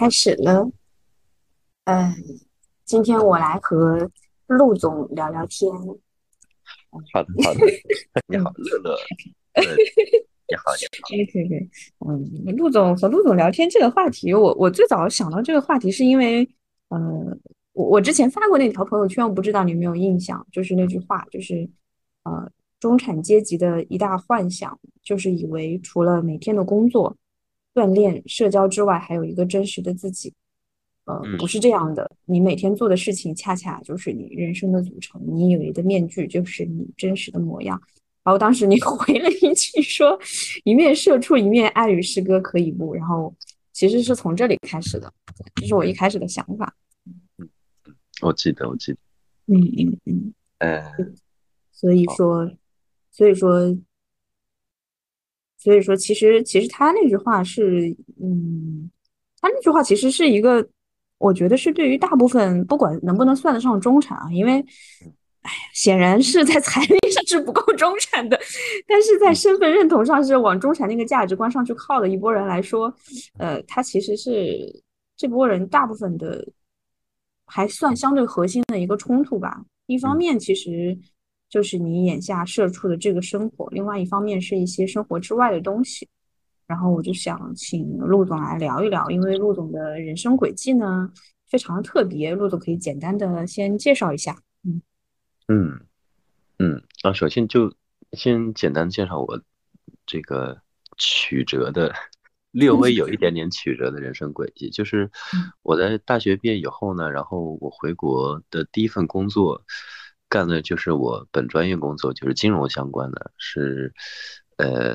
开始了。嗯，今天我来和陆总聊聊天。好的，好的。你好，乐乐。你好，你好。可以，可以。嗯，陆总和陆总聊天这个话题，我我最早想到这个话题是因为，嗯，我我之前发过那条朋友圈，我不知道你有没有印象，就是那句话，就是呃，中产阶级的一大幻想，就是以为除了每天的工作。锻炼、社交之外，还有一个真实的自己。呃，不是这样的。你每天做的事情，恰恰就是你人生的组成。你以为的面具，就是你真实的模样。然后当时你 回了一句说：“一面社畜，一面爱与诗歌，可以不？”然后其实是从这里开始的，这是我一开始的想法。嗯，我记得，我记得。嗯嗯嗯。呃，所以说，所以说。所以说，其实其实他那句话是，嗯，他那句话其实是一个，我觉得是对于大部分不管能不能算得上中产啊，因为，哎呀，显然是在财力上是不够中产的，但是在身份认同上是往中产那个价值观上去靠的一波人来说，呃，他其实是这波人大部分的还算相对核心的一个冲突吧。一方面，其实。就是你眼下社畜的这个生活，另外一方面是一些生活之外的东西。然后我就想请陆总来聊一聊，因为陆总的人生轨迹呢非常的特别，陆总可以简单的先介绍一下。嗯嗯嗯啊，首先就先简单介绍我这个曲折的略微有一点点曲折的人生轨迹，就是我在大学毕业以后呢，然后我回国的第一份工作。干的就是我本专业工作，就是金融相关的，是，呃，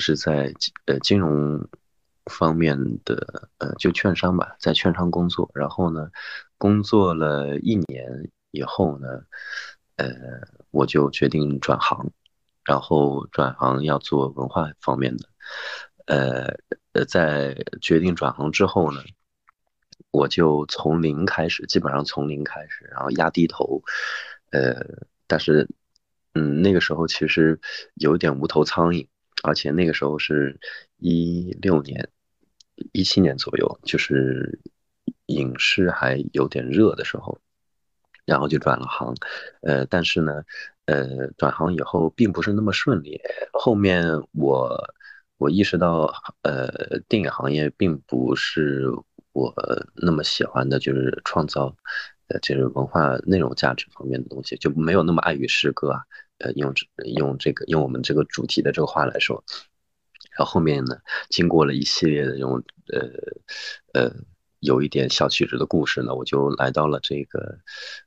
是在呃金融方面的，呃，就券商吧，在券商工作。然后呢，工作了一年以后呢，呃，我就决定转行，然后转行要做文化方面的。呃呃，在决定转行之后呢，我就从零开始，基本上从零开始，然后压低头。呃，但是，嗯，那个时候其实有点无头苍蝇，而且那个时候是一六年、一七年左右，就是影视还有点热的时候，然后就转了行。呃，但是呢，呃，转行以后并不是那么顺利。后面我我意识到，呃，电影行业并不是我那么喜欢的，就是创造。呃，就是文化内容价值方面的东西，就没有那么爱于诗歌啊。呃，用用这个用我们这个主题的这个话来说，然后后面呢，经过了一系列的这种呃呃有一点小曲折的故事呢，我就来到了这个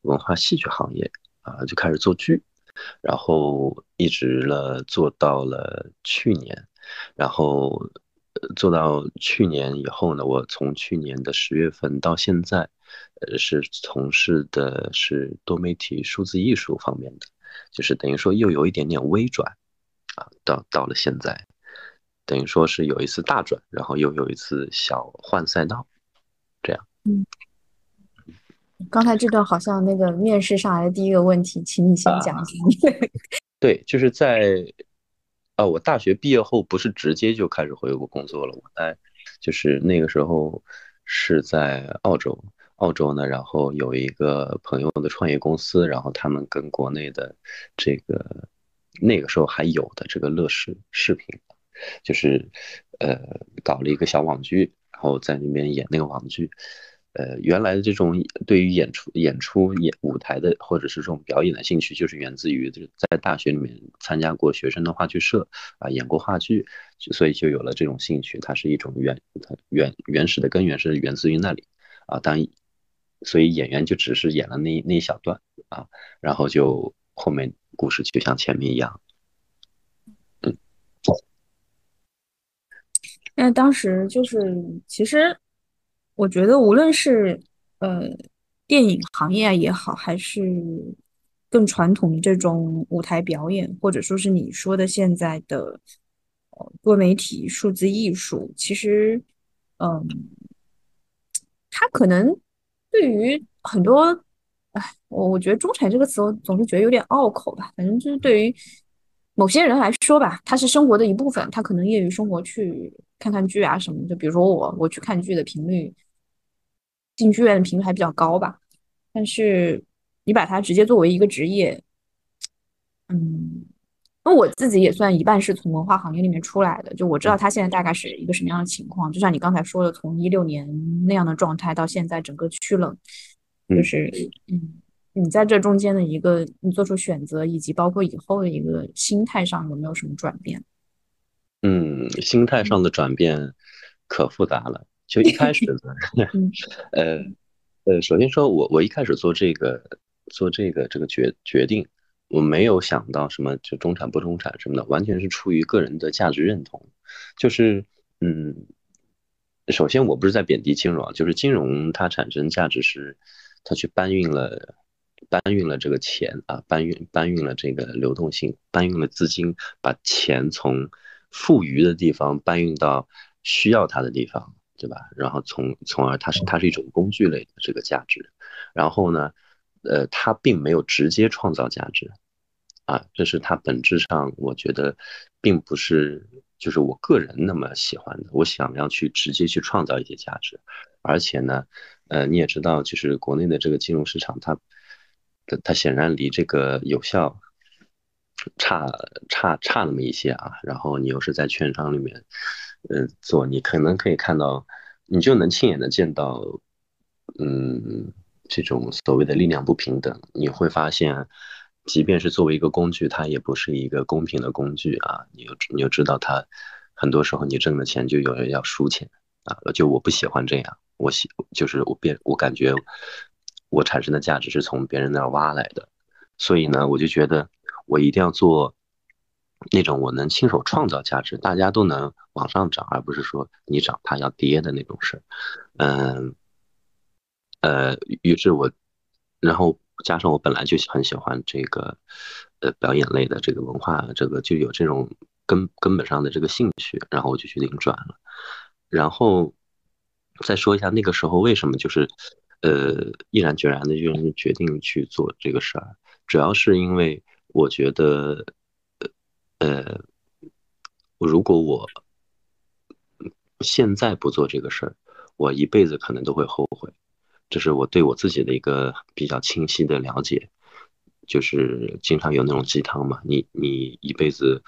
文化戏剧行业啊，就开始做剧，然后一直了做到了去年，然后做到去年以后呢，我从去年的十月份到现在。呃，是从事的是多媒体数字艺术方面的，就是等于说又有一点点微转，啊，到到了现在，等于说是有一次大转，然后又有一次小换赛道，这样。嗯，刚才这段好像那个面试上来的第一个问题，请你先讲一下。对，就是在，呃，我大学毕业后不是直接就开始回国工作了，我在就是那个时候是在澳洲。澳洲呢，然后有一个朋友的创业公司，然后他们跟国内的这个那个时候还有的这个乐视视频，就是呃搞了一个小网剧，然后在里面演那个网剧。呃，原来的这种对于演出、演出、演舞台的或者是这种表演的兴趣，就是源自于在大学里面参加过学生的话剧社啊，演过话剧，所以就有了这种兴趣。它是一种原原原始的根源是源自于那里啊，当。所以演员就只是演了那那一小段啊，然后就后面故事就像前面一样，嗯。那当时就是，其实我觉得无论是呃电影行业也好，还是更传统的这种舞台表演，或者说是你说的现在的多媒体数字艺术，其实嗯，它可能。对于很多，哎，我我觉得“中产”这个词，我总是觉得有点拗口吧。反正就是对于某些人来说吧，它是生活的一部分，他可能业余生活去看看剧啊什么。就比如说我我去看剧的频率，进剧院的频率还比较高吧。但是你把它直接作为一个职业，嗯。那我自己也算一半是从文化行业里面出来的，就我知道他现在大概是一个什么样的情况。就像你刚才说的，从一六年那样的状态到现在整个趋冷，就是嗯，你在这中间的一个你做出选择，以及包括以后的一个心态上有没有什么转变？嗯，心态上的转变可复杂了。就一开始呢，呃呃，首先说我我一开始做这个做这个这个决决定。我没有想到什么就中产不中产什么的，完全是出于个人的价值认同。就是，嗯，首先我不是在贬低金融啊，就是金融它产生价值是，它去搬运了搬运了这个钱啊，搬运搬运了这个流动性，搬运了资金，把钱从富余的地方搬运到需要它的地方，对吧？然后从从而它是它是一种工具类的这个价值。然后呢，呃，它并没有直接创造价值。啊，这是它本质上，我觉得，并不是就是我个人那么喜欢的。我想要去直接去创造一些价值，而且呢，呃，你也知道，就是国内的这个金融市场，它，它显然离这个有效差差差那么一些啊。然后你又是在券商里面，呃，做，你可能可以看到，你就能亲眼的见到，嗯，这种所谓的力量不平等，你会发现。即便是作为一个工具，它也不是一个公平的工具啊！你又你又知道，它很多时候你挣的钱就有人要输钱啊！就我不喜欢这样，我喜就是我变我感觉我产生的价值是从别人那儿挖来的，所以呢，我就觉得我一定要做那种我能亲手创造价值，大家都能往上涨，而不是说你涨它要跌的那种事儿。嗯，呃，于是我然后。加上我本来就很喜欢这个，呃，表演类的这个文化，这个就有这种根根本上的这个兴趣，然后我就决定转了。然后再说一下那个时候为什么就是，呃，毅然决然的就决定去做这个事儿，主要是因为我觉得，呃，如果我现在不做这个事儿，我一辈子可能都会后悔。这是我对我自己的一个比较清晰的了解，就是经常有那种鸡汤嘛，你你一辈子，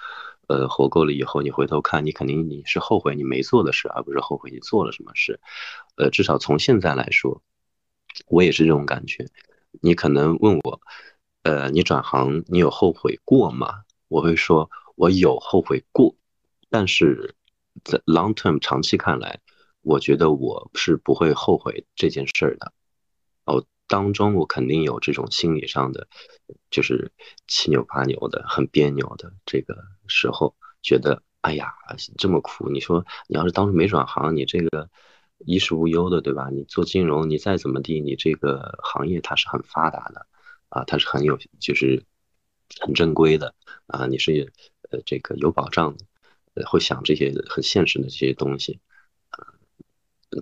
呃，活够了以后，你回头看，你肯定你是后悔你没做的事，而不是后悔你做了什么事。呃，至少从现在来说，我也是这种感觉。你可能问我，呃，你转行你有后悔过吗？我会说，我有后悔过，但是在 long term 长期看来。我觉得我是不会后悔这件事儿的，哦，当中我肯定有这种心理上的，就是七扭八扭的、很别扭的这个时候，觉得哎呀这么苦，你说你要是当初没转行，你这个衣食无忧的，对吧？你做金融，你再怎么地，你这个行业它是很发达的，啊，它是很有就是很正规的啊，你是呃这个有保障的，呃，会想这些很现实的这些东西。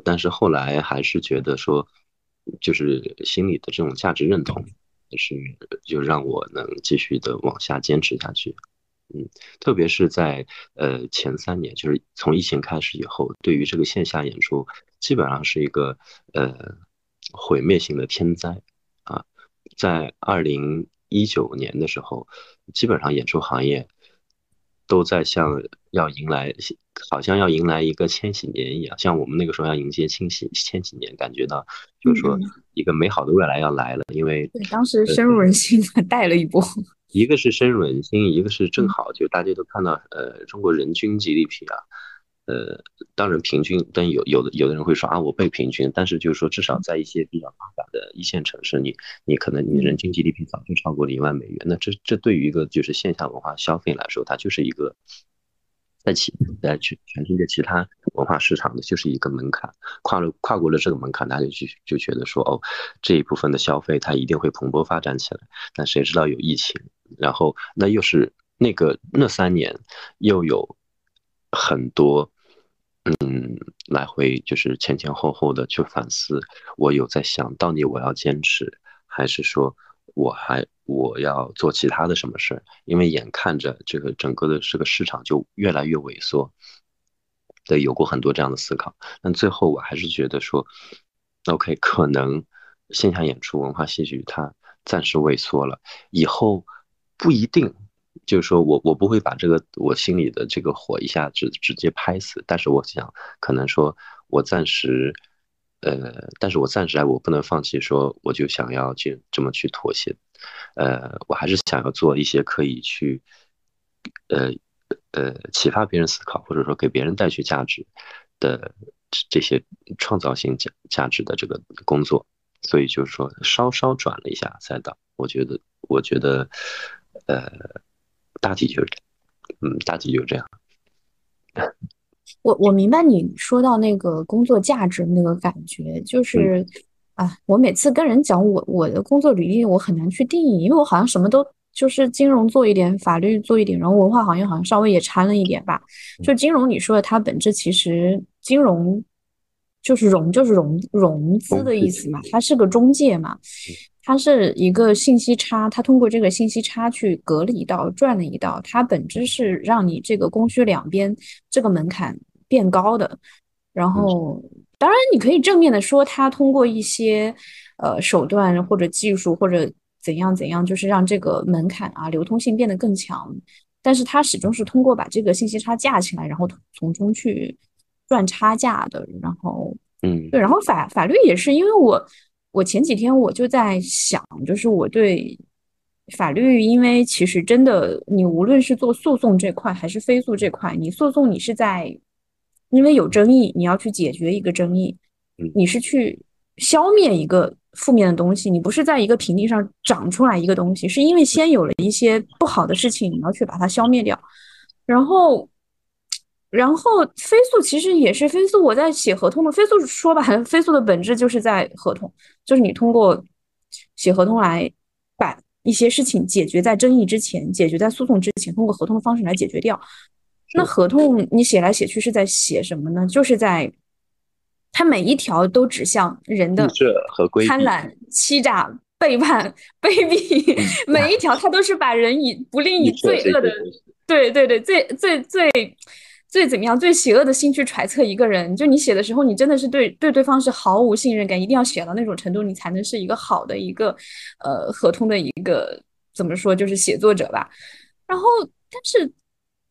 但是后来还是觉得说，就是心里的这种价值认同，是就让我能继续的往下坚持下去。嗯，特别是在呃前三年，就是从疫情开始以后，对于这个线下演出，基本上是一个呃毁灭性的天灾。在二零一九年的时候，基本上演出行业。都在像要迎来，好像要迎来一个千禧年一样，像我们那个时候要迎接千禧千禧年，感觉到就是说一个美好的未来要来了。因为对当时深入人心，带了一波。一个是深入人心，一个是正好就大家都看到，呃，中国人均 GDP 啊。呃，当然平均，但有有的有的人会说啊，我被平均，但是就是说，至少在一些比较发达的一线城市，你你可能你人均 GDP 早就超过了一万美元，那这这对于一个就是线下文化消费来说，它就是一个在其在全全世界其他文化市场的就是一个门槛，跨了跨过了这个门槛，大家就就觉得说，哦，这一部分的消费它一定会蓬勃发展起来，但谁知道有疫情，然后那又是那个那三年又有很多。嗯，来回就是前前后后的去反思，我有在想到底我要坚持，还是说我还我要做其他的什么事儿？因为眼看着这个整个的这个市场就越来越萎缩，对，有过很多这样的思考，但最后我还是觉得说，OK，可能线下演出文化戏剧它暂时萎缩了，以后不一定，就是说我我不会把这个我心里的这个火一下子直接拍死，但是我想可能说我暂时，呃，但是我暂时我不能放弃，说我就想要去这么去妥协，呃，我还是想要做一些可以去，呃。呃，启发别人思考，或者说给别人带去价值的这些创造性价价值的这个工作，所以就是说稍稍转了一下赛道。我觉得，我觉得，呃，大体就是，嗯，大体就这样。我我明白你说到那个工作价值那个感觉，就是啊，我每次跟人讲我我的工作履历，我很难去定义，因为我好像什么都。就是金融做一点，法律做一点，然后文化行业好像稍微也掺了一点吧。就金融，你说的它本质其实金融就是融，就是融融资的意思嘛，它是个中介嘛，它是一个信息差，它通过这个信息差去隔了一道，赚了一道，它本质是让你这个供需两边这个门槛变高的。然后，当然你可以正面的说，它通过一些呃手段或者技术或者。怎样怎样，就是让这个门槛啊，流通性变得更强，但是它始终是通过把这个信息差架起来，然后从中去赚差价的。然后，嗯，对，然后法法律也是，因为我我前几天我就在想，就是我对法律，因为其实真的，你无论是做诉讼这块还是非诉这块，你诉讼你是在因为有争议，你要去解决一个争议，你是去消灭一个。负面的东西，你不是在一个平地上长出来一个东西，是因为先有了一些不好的事情，你要去把它消灭掉。然后，然后飞速其实也是飞速。我在写合同的飞速说吧，飞速的本质就是在合同，就是你通过写合同来把一些事情解决在争议之前，解决在诉讼之前，通过合同的方式来解决掉。那合同你写来写去是在写什么呢？就是在。它每一条都指向人的贪婪、欺诈、背叛、卑鄙，每一条它都是把人以不吝以罪恶的，对对对，最最最最怎么样，最邪恶的心去揣测一个人。就你写的时候，你真的是对对对方是毫无信任感，一定要写到那种程度，你才能是一个好的一个呃合同的一个怎么说，就是写作者吧。然后，但是。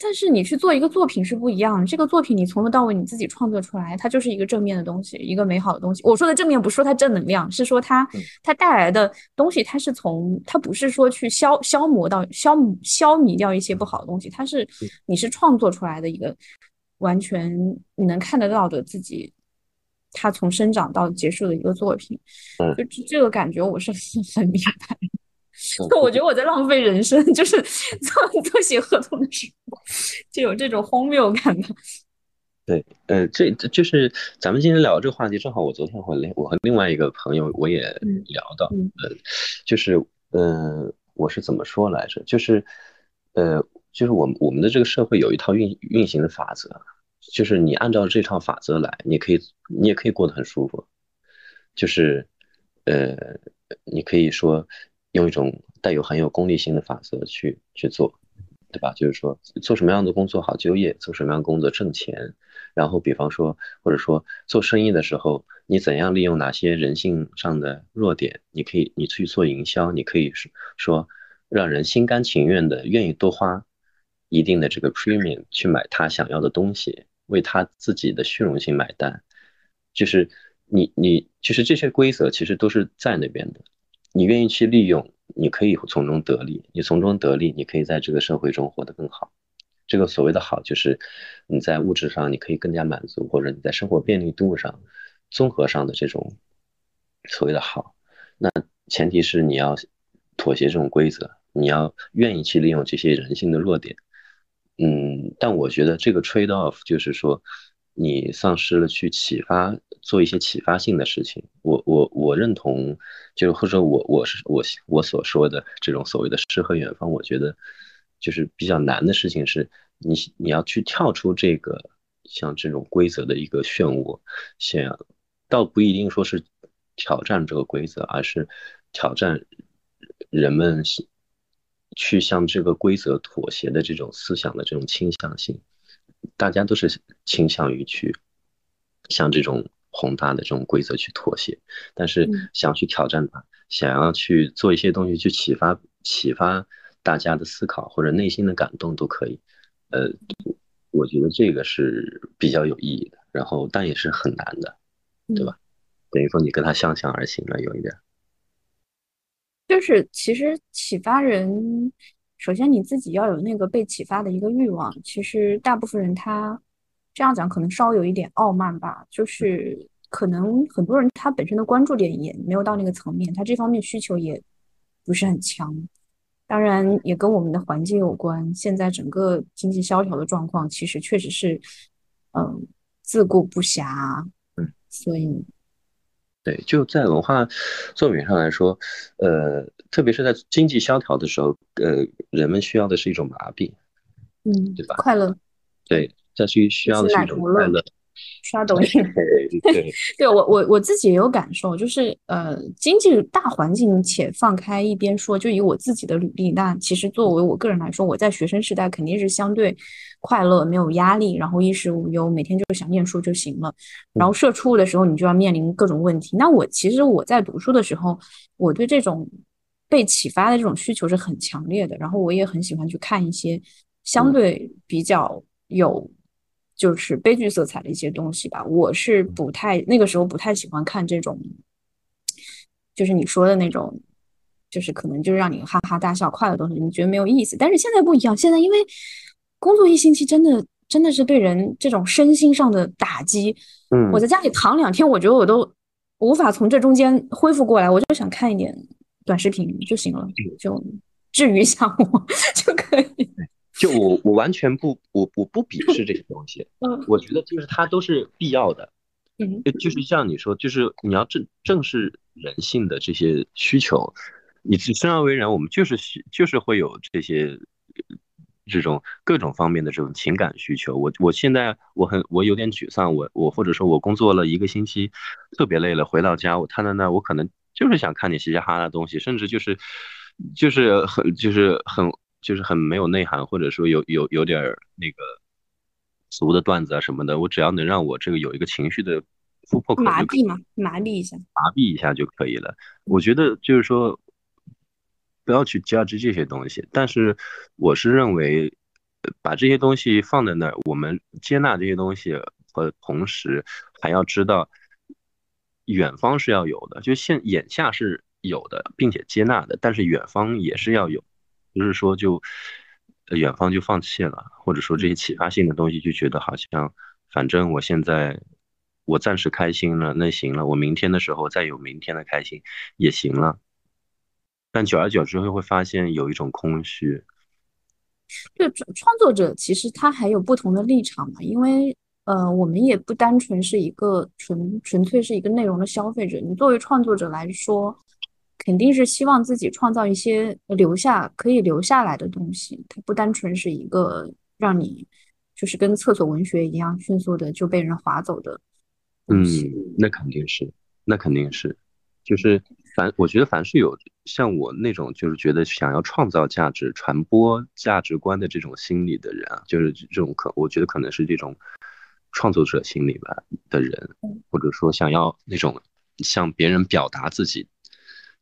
但是你去做一个作品是不一样的，这个作品你从头到尾你自己创作出来，它就是一个正面的东西，一个美好的东西。我说的正面不是说它正能量，是说它它带来的东西，它是从它不是说去消消磨到消消弭掉一些不好的东西，它是你是创作出来的一个完全你能看得到的自己，它从生长到结束的一个作品，就这个感觉我是很明白。我觉得我在浪费人生，就是做做写合同的时候，就有这种荒谬感吧。对，呃，这这就是咱们今天聊这个话题，正好我昨天和另我和另外一个朋友我也聊到，呃，就是呃，我是怎么说来着？就是呃，就是我们我们的这个社会有一套运运行的法则，就是你按照这套法则来，你可以你也可以过得很舒服，就是呃，你可以说。用一种带有很有功利性的法则去去做，对吧？就是说做什么样的工作好就业，做什么样的工作挣钱。然后比方说，或者说做生意的时候，你怎样利用哪些人性上的弱点？你可以你去做营销，你可以说让人心甘情愿的愿意多花一定的这个 premium 去买他想要的东西，为他自己的虚荣心买单。就是你你其实这些规则其实都是在那边的。你愿意去利用，你可以从中得利。你从中得利，你可以在这个社会中活得更好。这个所谓的好，就是你在物质上你可以更加满足，或者你在生活便利度上、综合上的这种所谓的好。那前提是你要妥协这种规则，你要愿意去利用这些人性的弱点。嗯，但我觉得这个 trade off 就是说。你丧失了去启发做一些启发性的事情，我我我认同，就或者我我是我我所说的这种所谓的诗和远方，我觉得就是比较难的事情是，你你要去跳出这个像这种规则的一个漩涡，想倒不一定说是挑战这个规则，而是挑战人们去向这个规则妥协的这种思想的这种倾向性。大家都是倾向于去向这种宏大的这种规则去妥协，但是想去挑战它，想要去做一些东西去启发启发大家的思考或者内心的感动都可以。呃，我觉得这个是比较有意义的，然后但也是很难的，对吧？等于说你跟他相向而行了，有一点。就是其实启发人，首先你自己要有那个被启发的一个欲望。其实大部分人他这样讲可能稍微有一点傲慢吧，就是可能很多人他本身的关注点也没有到那个层面，他这方面需求也不是很强。当然也跟我们的环境有关，现在整个经济萧条的状况其实确实是，嗯，自顾不暇。嗯，所以。对，就在文化作品上来说，呃，特别是在经济萧条的时候，呃，人们需要的是一种麻痹，嗯，对吧？快乐，对，再去需要的是一种快乐。刷抖音，对，对 我我我自己也有感受，就是呃，经济大环境且放开一边说，就以我自己的履历，那其实作为我个人来说，我在学生时代肯定是相对快乐，没有压力，然后衣食无忧，每天就是想念书就行了。然后社畜的时候，你就要面临各种问题。那我其实我在读书的时候，我对这种被启发的这种需求是很强烈的，然后我也很喜欢去看一些相对比较有。就是悲剧色彩的一些东西吧，我是不太那个时候不太喜欢看这种，就是你说的那种，就是可能就是让你哈哈大笑、快乐的东西，你觉得没有意思。但是现在不一样，现在因为工作一星期，真的真的是对人这种身心上的打击。嗯，我在家里躺两天，我觉得我都无法从这中间恢复过来，我就想看一点短视频就行了，就治愈一下我 就可以。就我我完全不我我不鄙视这些东西，嗯，我觉得就是它都是必要的，嗯，就是像你说，就是你要正正视人性的这些需求，你生而为人，我们就是需就是会有这些这种各种方面的这种情感需求。我我现在我很我有点沮丧，我我或者说我工作了一个星期，特别累了，回到家我瘫在那，我可能就是想看点嘻嘻哈哈的东西，甚至就是就是很就是很。就是很没有内涵，或者说有有有点那个俗的段子啊什么的，我只要能让我这个有一个情绪的突破口，麻痹嘛，麻痹一下，麻痹一下就可以了。我觉得就是说，不要去 judge 这些东西，但是我是认为，把这些东西放在那儿，我们接纳这些东西和同时还要知道，远方是要有的，就现眼下是有的，并且接纳的，但是远方也是要有。不是说就远方就放弃了，或者说这些启发性的东西就觉得好像反正我现在我暂时开心了，那行了，我明天的时候再有明天的开心也行了。但久而久之会会发现有一种空虚。就创作者其实他还有不同的立场嘛，因为呃我们也不单纯是一个纯纯粹是一个内容的消费者，你作为创作者来说。肯定是希望自己创造一些留下可以留下来的东西，它不单纯是一个让你就是跟厕所文学一样迅速的就被人划走的。嗯，那肯定是，那肯定是，就是凡我觉得凡是有像我那种就是觉得想要创造价值、传播价值观的这种心理的人啊，就是这种可我觉得可能是这种创作者心理吧的人，或者说想要那种向别人表达自己。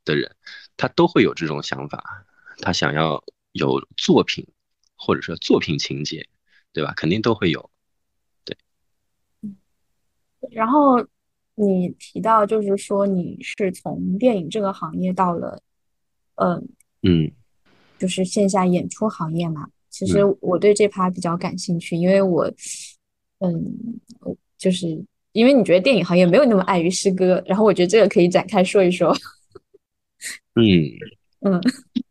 的人，他都会有这种想法，他想要有作品，或者说作品情节，对吧？肯定都会有，对。然后你提到，就是说你是从电影这个行业到了，嗯嗯，就是线下演出行业嘛。其实我对这趴比较感兴趣，因为我，嗯，就是因为你觉得电影行业没有那么碍于诗歌，然后我觉得这个可以展开说一说。嗯嗯，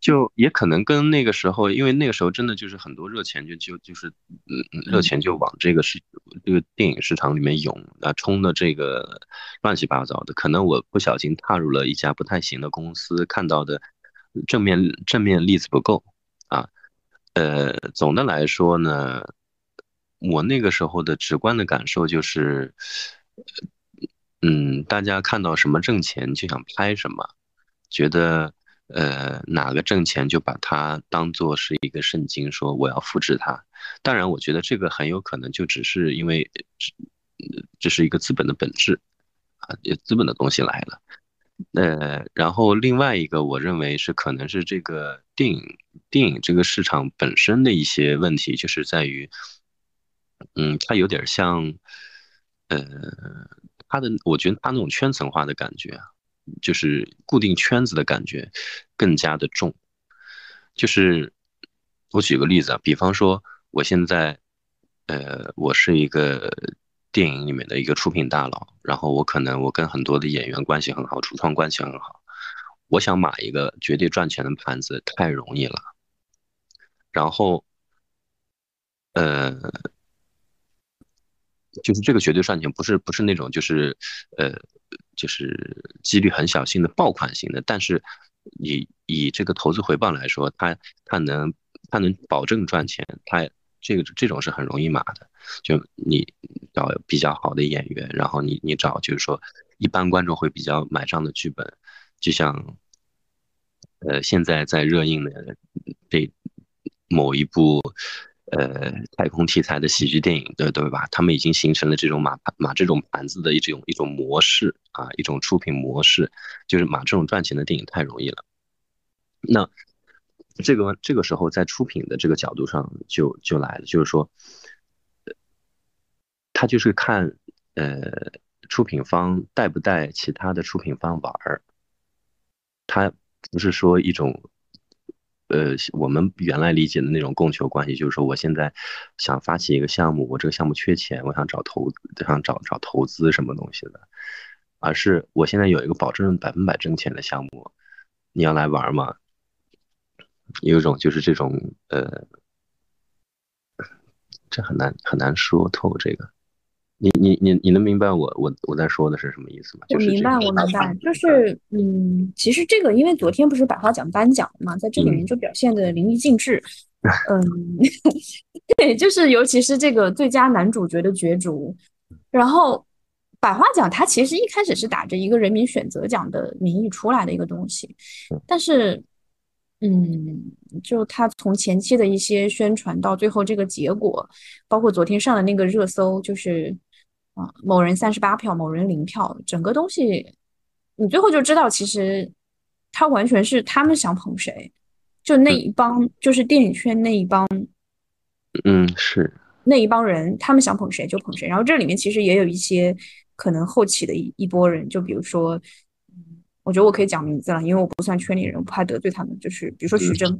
就也可能跟那个时候，因为那个时候真的就是很多热钱就就就是嗯热钱就往这个市这个电影市场里面涌啊，冲的这个乱七八糟的。可能我不小心踏入了一家不太行的公司，看到的正面正面例子不够啊。呃，总的来说呢，我那个时候的直观的感受就是，嗯，大家看到什么挣钱就想拍什么。觉得呃，哪个挣钱就把它当做是一个圣经，说我要复制它。当然，我觉得这个很有可能就只是因为这这是一个资本的本质啊，资本的东西来了。呃，然后另外一个，我认为是可能是这个电影电影这个市场本身的一些问题，就是在于，嗯，它有点像，呃，它的我觉得它那种圈层化的感觉啊。就是固定圈子的感觉更加的重。就是我举个例子啊，比方说我现在，呃，我是一个电影里面的一个出品大佬，然后我可能我跟很多的演员关系很好，主创关系很好，我想买一个绝对赚钱的盘子太容易了。然后，呃，就是这个绝对赚钱不是不是那种就是呃。就是几率很小型的爆款型的，但是以以这个投资回报来说，它它能它能保证赚钱，它这个这种是很容易码的。就你找比较好的演员，然后你你找就是说一般观众会比较买账的剧本，就像呃现在在热映的这某一部。呃，太空题材的喜剧电影，对对吧？他们已经形成了这种码码这种盘子的一种一种模式啊，一种出品模式，就是码这种赚钱的电影太容易了。那这个这个时候在出品的这个角度上就就来了，就是说，他就是看呃出品方带不带其他的出品方玩儿，他不是说一种。呃，我们原来理解的那种供求关系，就是说，我现在想发起一个项目，我这个项目缺钱，我想找投，想找找投资什么东西的，而是我现在有一个保证百分百挣钱的项目，你要来玩吗？有一种就是这种，呃，这很难很难说透这个。你你你你能明白我我我在说的是什么意思吗？我明白，我明白，就是嗯，其实这个因为昨天不是百花奖颁奖嘛，在这里面就表现的淋漓尽致。嗯，对，就是尤其是这个最佳男主角的角逐，然后百花奖它其实一开始是打着一个人民选择奖的名义出来的一个东西，但是嗯，就他从前期的一些宣传到最后这个结果，包括昨天上的那个热搜，就是。啊，某人三十八票，某人零票，整个东西，你最后就知道，其实他完全是他们想捧谁，就那一帮，就是电影圈那一帮，嗯，是那一帮人，他们想捧谁就捧谁。然后这里面其实也有一些可能后起的一一波人，就比如说，嗯，我觉得我可以讲名字了，因为我不算圈里人，我不怕得罪他们。就是比如说徐峥。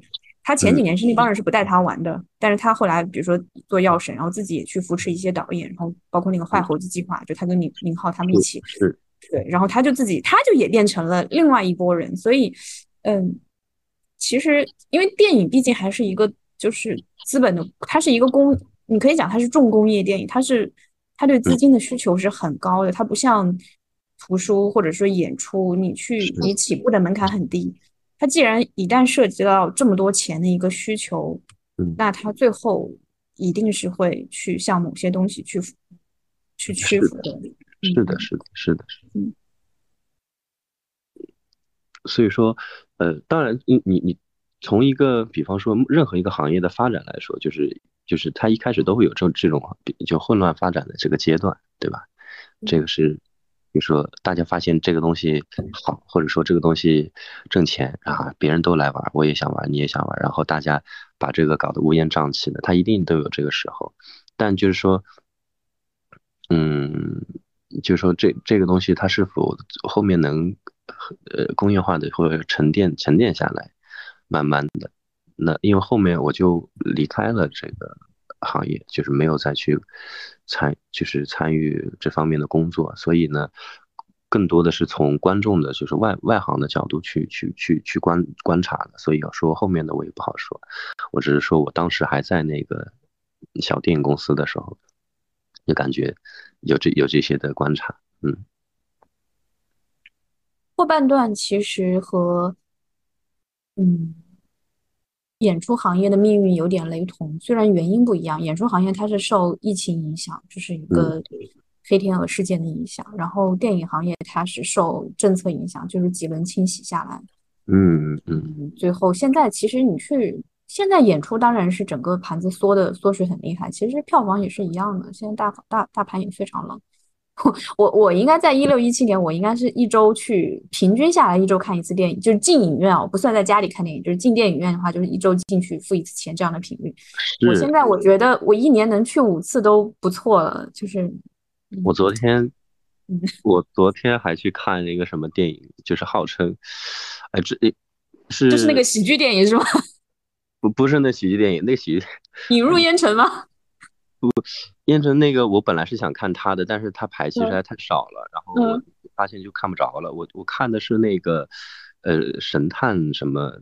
他前几年是那帮人是不带他玩的，但是他后来比如说做药神，然后自己也去扶持一些导演，然后包括那个坏猴子计划，就他跟宁宁浩他们一起，是，对，然后他就自己他就也变成了另外一拨人，所以，嗯，其实因为电影毕竟还是一个就是资本的，它是一个工，你可以讲它是重工业电影，它是它对资金的需求是很高的，它不像图书或者说演出，你去你起步的门槛很低。它既然一旦涉及到这么多钱的一个需求，那它最后一定是会去向某些东西去去屈服的。是的，是的，是的，是的。嗯。所以说，呃，当然，你你你从一个比方说任何一个行业的发展来说，就是就是它一开始都会有这这种就混乱发展的这个阶段，对吧？这个是。比如说，大家发现这个东西好，或者说这个东西挣钱啊，别人都来玩，我也想玩，你也想玩，然后大家把这个搞得乌烟瘴气的，他一定都有这个时候。但就是说，嗯，就是说这这个东西它是否后面能呃工业化的或者沉淀沉淀下来，慢慢的，那因为后面我就离开了这个。行业就是没有再去参，就是参与这方面的工作，所以呢，更多的是从观众的，就是外外行的角度去去去去观观察的。所以要说后面的我也不好说，我只是说我当时还在那个小电影公司的时候，就感觉有这有这些的观察。嗯，后半段其实和嗯。演出行业的命运有点雷同，虽然原因不一样。演出行业它是受疫情影响，就是一个黑天鹅事件的影响；然后电影行业它是受政策影响，就是几轮清洗下来。嗯嗯嗯，嗯，最后现在其实你去现在演出当然是整个盘子缩的缩水很厉害，其实票房也是一样的，现在大大大盘也非常冷。我我应该在一六一七年，我应该是一周去平均下来一周看一次电影，就是进影院啊，我不算在家里看电影，就是进电影院的话，就是一周进去付一次钱这样的频率。我现在我觉得我一年能去五次都不错了，就是我昨天，我昨天还去看了一个什么电影，就是号称，哎，这是就是那个喜剧电影是吗？不不是那喜剧电影，那喜剧引入烟尘吗？不，燕城那个我本来是想看他的，但是他排期实在太少了，然后我发现就看不着了。我我看的是那个，呃，神探什么，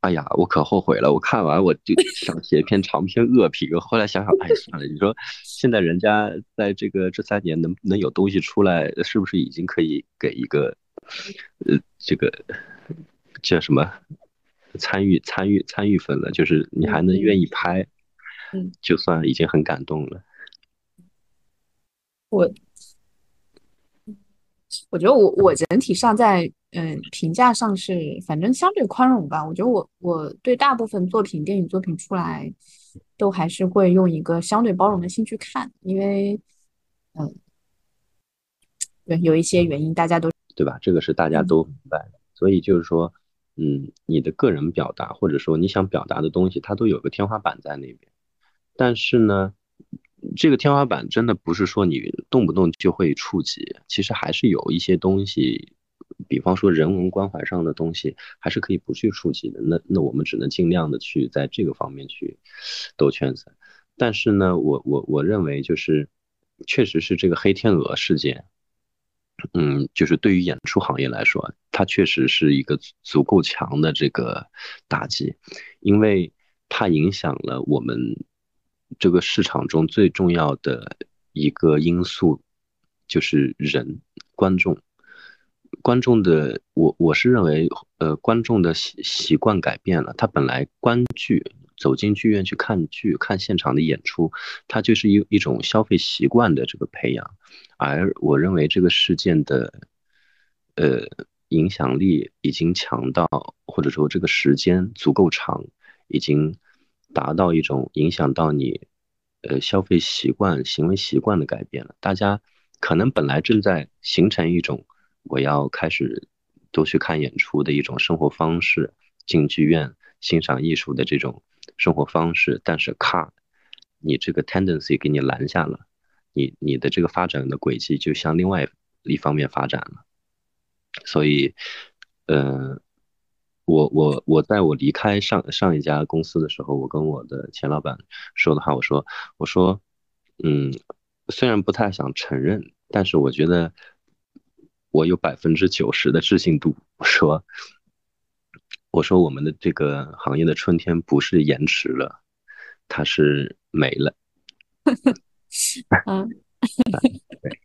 哎呀，我可后悔了。我看完我就 想写一篇长篇恶评，后来想想，哎，算了。你说现在人家在这个这三年能能有东西出来，是不是已经可以给一个，呃，这个叫什么参与参与参与分了？就是你还能愿意拍。嗯，就算已经很感动了。我，我觉得我我整体上在嗯评价上是反正相对宽容吧。我觉得我我对大部分作品电影作品出来，都还是会用一个相对包容的心去看，因为嗯，对，有一些原因大家都对吧？这个是大家都明白的，所以就是说，嗯，你的个人表达或者说你想表达的东西，它都有个天花板在那边。但是呢，这个天花板真的不是说你动不动就会触及，其实还是有一些东西，比方说人文关怀上的东西，还是可以不去触及的。那那我们只能尽量的去在这个方面去兜圈子。但是呢，我我我认为就是，确实是这个黑天鹅事件，嗯，就是对于演出行业来说，它确实是一个足够强的这个打击，因为它影响了我们。这个市场中最重要的一个因素就是人，观众，观众的我我是认为，呃，观众的习习惯改变了。他本来观剧，走进剧院去看剧，看现场的演出，它就是一一种消费习惯的这个培养。而我认为这个事件的，呃，影响力已经强到，或者说这个时间足够长，已经。达到一种影响到你，呃，消费习惯、行为习惯的改变了。大家可能本来正在形成一种我要开始多去看演出的一种生活方式，进剧院欣赏艺术的这种生活方式，但是咔，你这个 tendency 给你拦下了，你你的这个发展的轨迹就向另外一方面发展了。所以，嗯。我我我在我离开上上一家公司的时候，我跟我的前老板说的话，我说我说，嗯，虽然不太想承认，但是我觉得我有百分之九十的置信度。我说我说我们的这个行业的春天不是延迟了，它是没了。啊，对，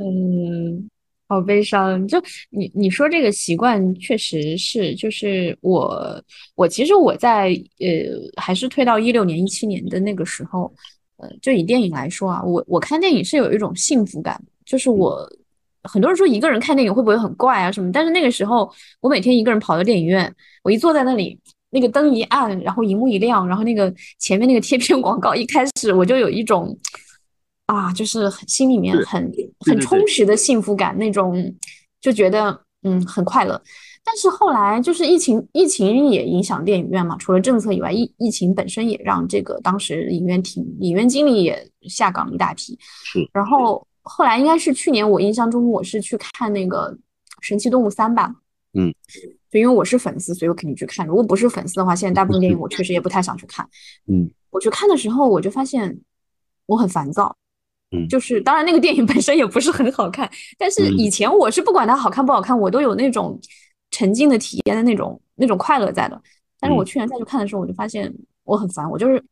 嗯。好悲伤，就你你说这个习惯确实是，就是我我其实我在呃还是推到一六年一七年的那个时候，呃，就以电影来说啊，我我看电影是有一种幸福感，就是我很多人说一个人看电影会不会很怪啊什么，但是那个时候我每天一个人跑到电影院，我一坐在那里，那个灯一暗，然后荧幕一亮，然后那个前面那个贴片广告一开始，我就有一种。啊，就是心里面很很充实的幸福感，那种就觉得嗯很快乐。但是后来就是疫情，疫情也影响电影院嘛。除了政策以外，疫疫情本身也让这个当时影院停，影院经理也下岗一大批。是。然后后来应该是去年，我印象中我是去看那个《神奇动物三》吧。嗯。就因为我是粉丝，所以我肯定去看。如果不是粉丝的话，现在大部分电影我确实也不太想去看。嗯。我去看的时候，我就发现我很烦躁。嗯，就是当然那个电影本身也不是很好看，但是以前我是不管它好看不好看，我都有那种沉浸的体验的那种那种快乐在的。但是我去年再去看的时候，我就发现我很烦，我就是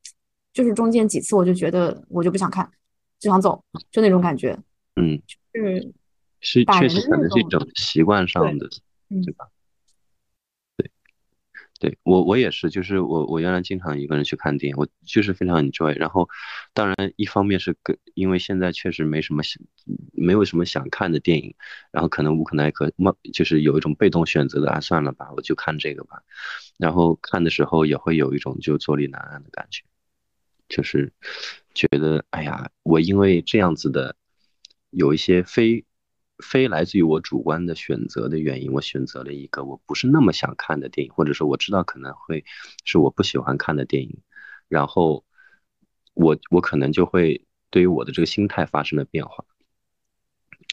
就是中间几次我就觉得我就不想看，就想走，就那种感觉。嗯，是是确实可能是一种习惯上的，对吧？对，我，我也是，就是我，我原来经常一个人去看电影，我就是非常 enjoy。然后，当然一方面是跟，因为现在确实没什么想，没有什么想看的电影，然后可能无可奈何，就是有一种被动选择的啊，算了吧，我就看这个吧。然后看的时候也会有一种就坐立难安的感觉，就是觉得哎呀，我因为这样子的有一些非。非来自于我主观的选择的原因，我选择了一个我不是那么想看的电影，或者说我知道可能会是我不喜欢看的电影，然后我我可能就会对于我的这个心态发生了变化，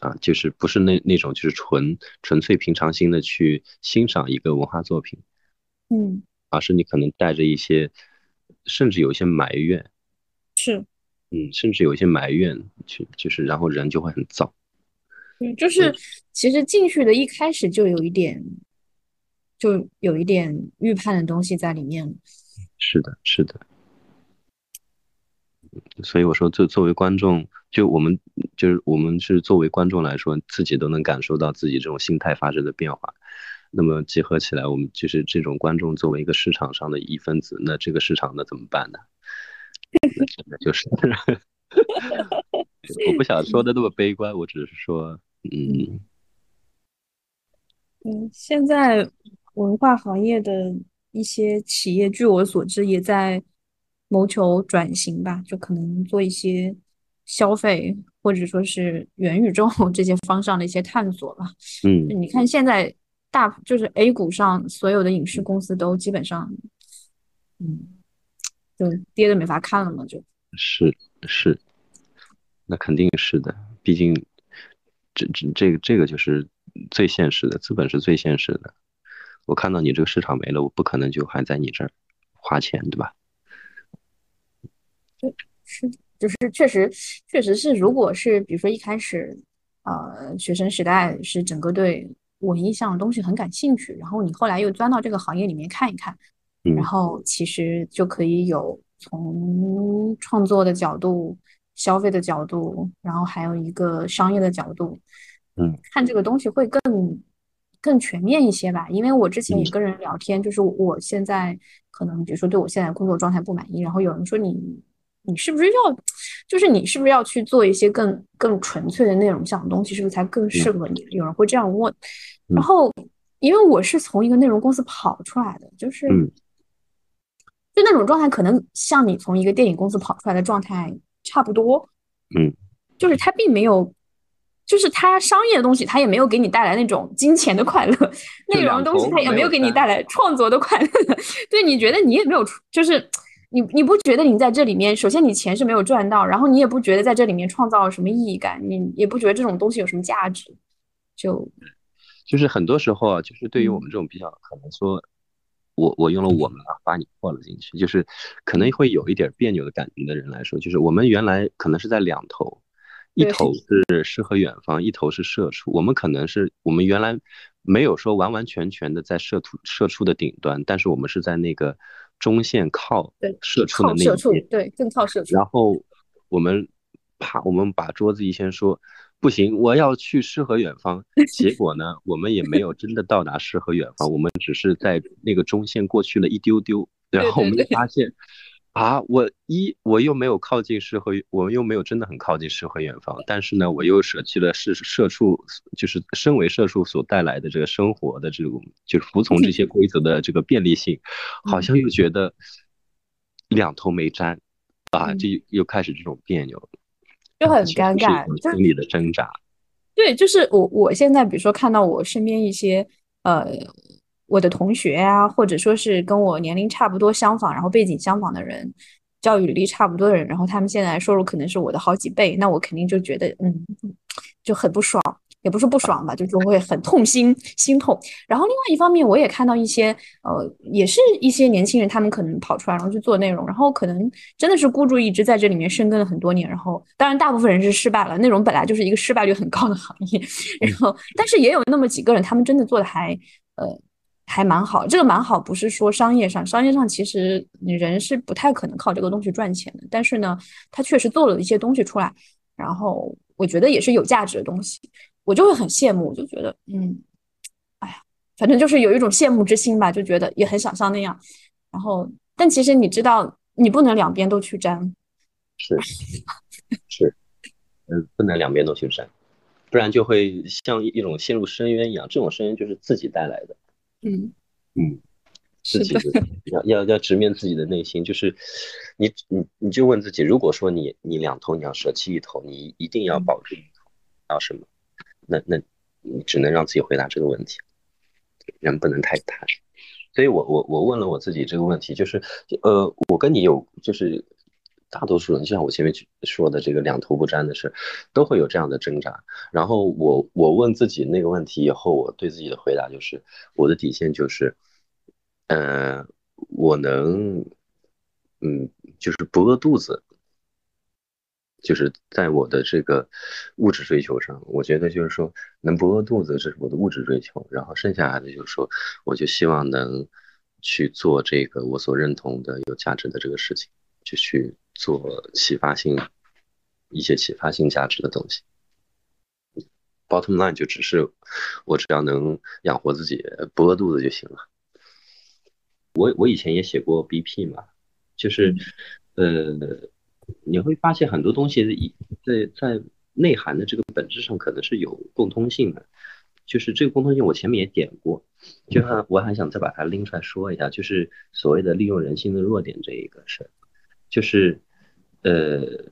啊，就是不是那那种就是纯纯粹平常心的去欣赏一个文化作品，嗯，而是你可能带着一些，甚至有一些埋怨，是，嗯，甚至有一些埋怨去，就是然后人就会很燥。嗯，就是其实进去的一开始就有一点，就有一点预判的东西在里面。是的，是的。所以我说，作作为观众，就我们就是我们是作为观众来说，自己都能感受到自己这种心态发生的变化。那么结合起来，我们就是这种观众作为一个市场上的一分子，那这个市场那怎么办呢？那就是。我不想说的那么悲观，我只是说，嗯，嗯，现在文化行业的一些企业，据我所知，也在谋求转型吧，就可能做一些消费或者说是元宇宙这些方向的一些探索吧。嗯，你看现在大就是 A 股上所有的影视公司都基本上，嗯，就跌的没法看了嘛，就。是是。那肯定是的，毕竟这这这个这个就是最现实的，资本是最现实的。我看到你这个市场没了，我不可能就还在你这儿花钱，对吧？是，就是确实确实是，如果是比如说一开始，呃，学生时代是整个对文艺上的东西很感兴趣，然后你后来又钻到这个行业里面看一看，然后其实就可以有从创作的角度。消费的角度，然后还有一个商业的角度，嗯，看这个东西会更更全面一些吧。因为我之前也跟人聊天，就是我现在可能比如说对我现在工作状态不满意，然后有人说你你是不是要，就是你是不是要去做一些更更纯粹的内容向的东西，是不是才更适合你？有人会这样问。然后因为我是从一个内容公司跑出来的，就是就那种状态，可能像你从一个电影公司跑出来的状态。差不多，嗯，就是它并没有，就是它商业的东西，它也没有给你带来那种金钱的快乐；内容的东西，它也没有给你带来创作的快乐。对，你觉得你也没有，就是你你不觉得你在这里面，首先你钱是没有赚到，然后你也不觉得在这里面创造什么意义感，你也不觉得这种东西有什么价值，就就是很多时候啊，就是对于我们这种比较可能说。我我用了我们啊，把你扩了进去，就是可能会有一点别扭的感觉的人来说，就是我们原来可能是在两头，一头是诗和远方，一头是社畜。我们可能是我们原来没有说完完全全的在社畜社畜的顶端，但是我们是在那个中线靠社畜的那一边，对，更靠社畜。然后我们怕，我们把桌子一掀说。不行，我要去诗和远方。结果呢，我们也没有真的到达诗和远方，我们只是在那个中线过去了一丢丢。然后我们就发现，啊，我一我又没有靠近诗和，我又没有真的很靠近诗和远方。但是呢，我又舍弃了是社畜，就是身为社畜所带来的这个生活的这种，就是服从这些 规则的这个便利性，好像又觉得两头没沾，啊，就又开始这种别扭。就很尴尬，心里的挣扎。对，就是我我现在，比如说看到我身边一些呃我的同学啊，或者说是跟我年龄差不多相仿，然后背景相仿的人，教育履历差不多的人，然后他们现在收入可能是我的好几倍，那我肯定就觉得嗯就很不爽。也不是不爽吧，就是会很痛心心痛。然后另外一方面，我也看到一些呃，也是一些年轻人，他们可能跑出来然后去做内容，然后可能真的是孤注一掷在这里面深耕了很多年。然后当然大部分人是失败了，内容本来就是一个失败率很高的行业。然后但是也有那么几个人，他们真的做的还呃还蛮好。这个蛮好不是说商业上，商业上其实人是不太可能靠这个东西赚钱的。但是呢，他确实做了一些东西出来，然后我觉得也是有价值的东西。我就会很羡慕，我就觉得，嗯，哎呀，反正就是有一种羡慕之心吧，就觉得也很想像那样。然后，但其实你知道，你不能两边都去沾。是是，嗯，不能两边都去沾，不然就会像一种陷入深渊一样。这种深渊就是自己带来的。嗯嗯，自己要要要直面自己的内心，就是你你你就问自己，如果说你你两头你要舍弃一头，你一定要保住一头，要什么？那那你只能让自己回答这个问题。人不能太贪，所以我我我问了我自己这个问题，就是呃，我跟你有就是大多数人，就像我前面说的这个两头不沾的事，都会有这样的挣扎。然后我我问自己那个问题以后，我对自己的回答就是，我的底线就是，呃，我能，嗯，就是不饿肚子。就是在我的这个物质追求上，我觉得就是说能不饿肚子，这是我的物质追求。然后剩下来的就是说，我就希望能去做这个我所认同的有价值的这个事情，就去做启发性一些启发性价值的东西。Bottom line 就只是我只要能养活自己，不饿肚子就行了。我我以前也写过 BP 嘛，就是呃。你会发现很多东西在在内涵的这个本质上可能是有共通性的，就是这个共通性我前面也点过，就像我还想再把它拎出来说一下，就是所谓的利用人性的弱点这一个事儿，就是呃，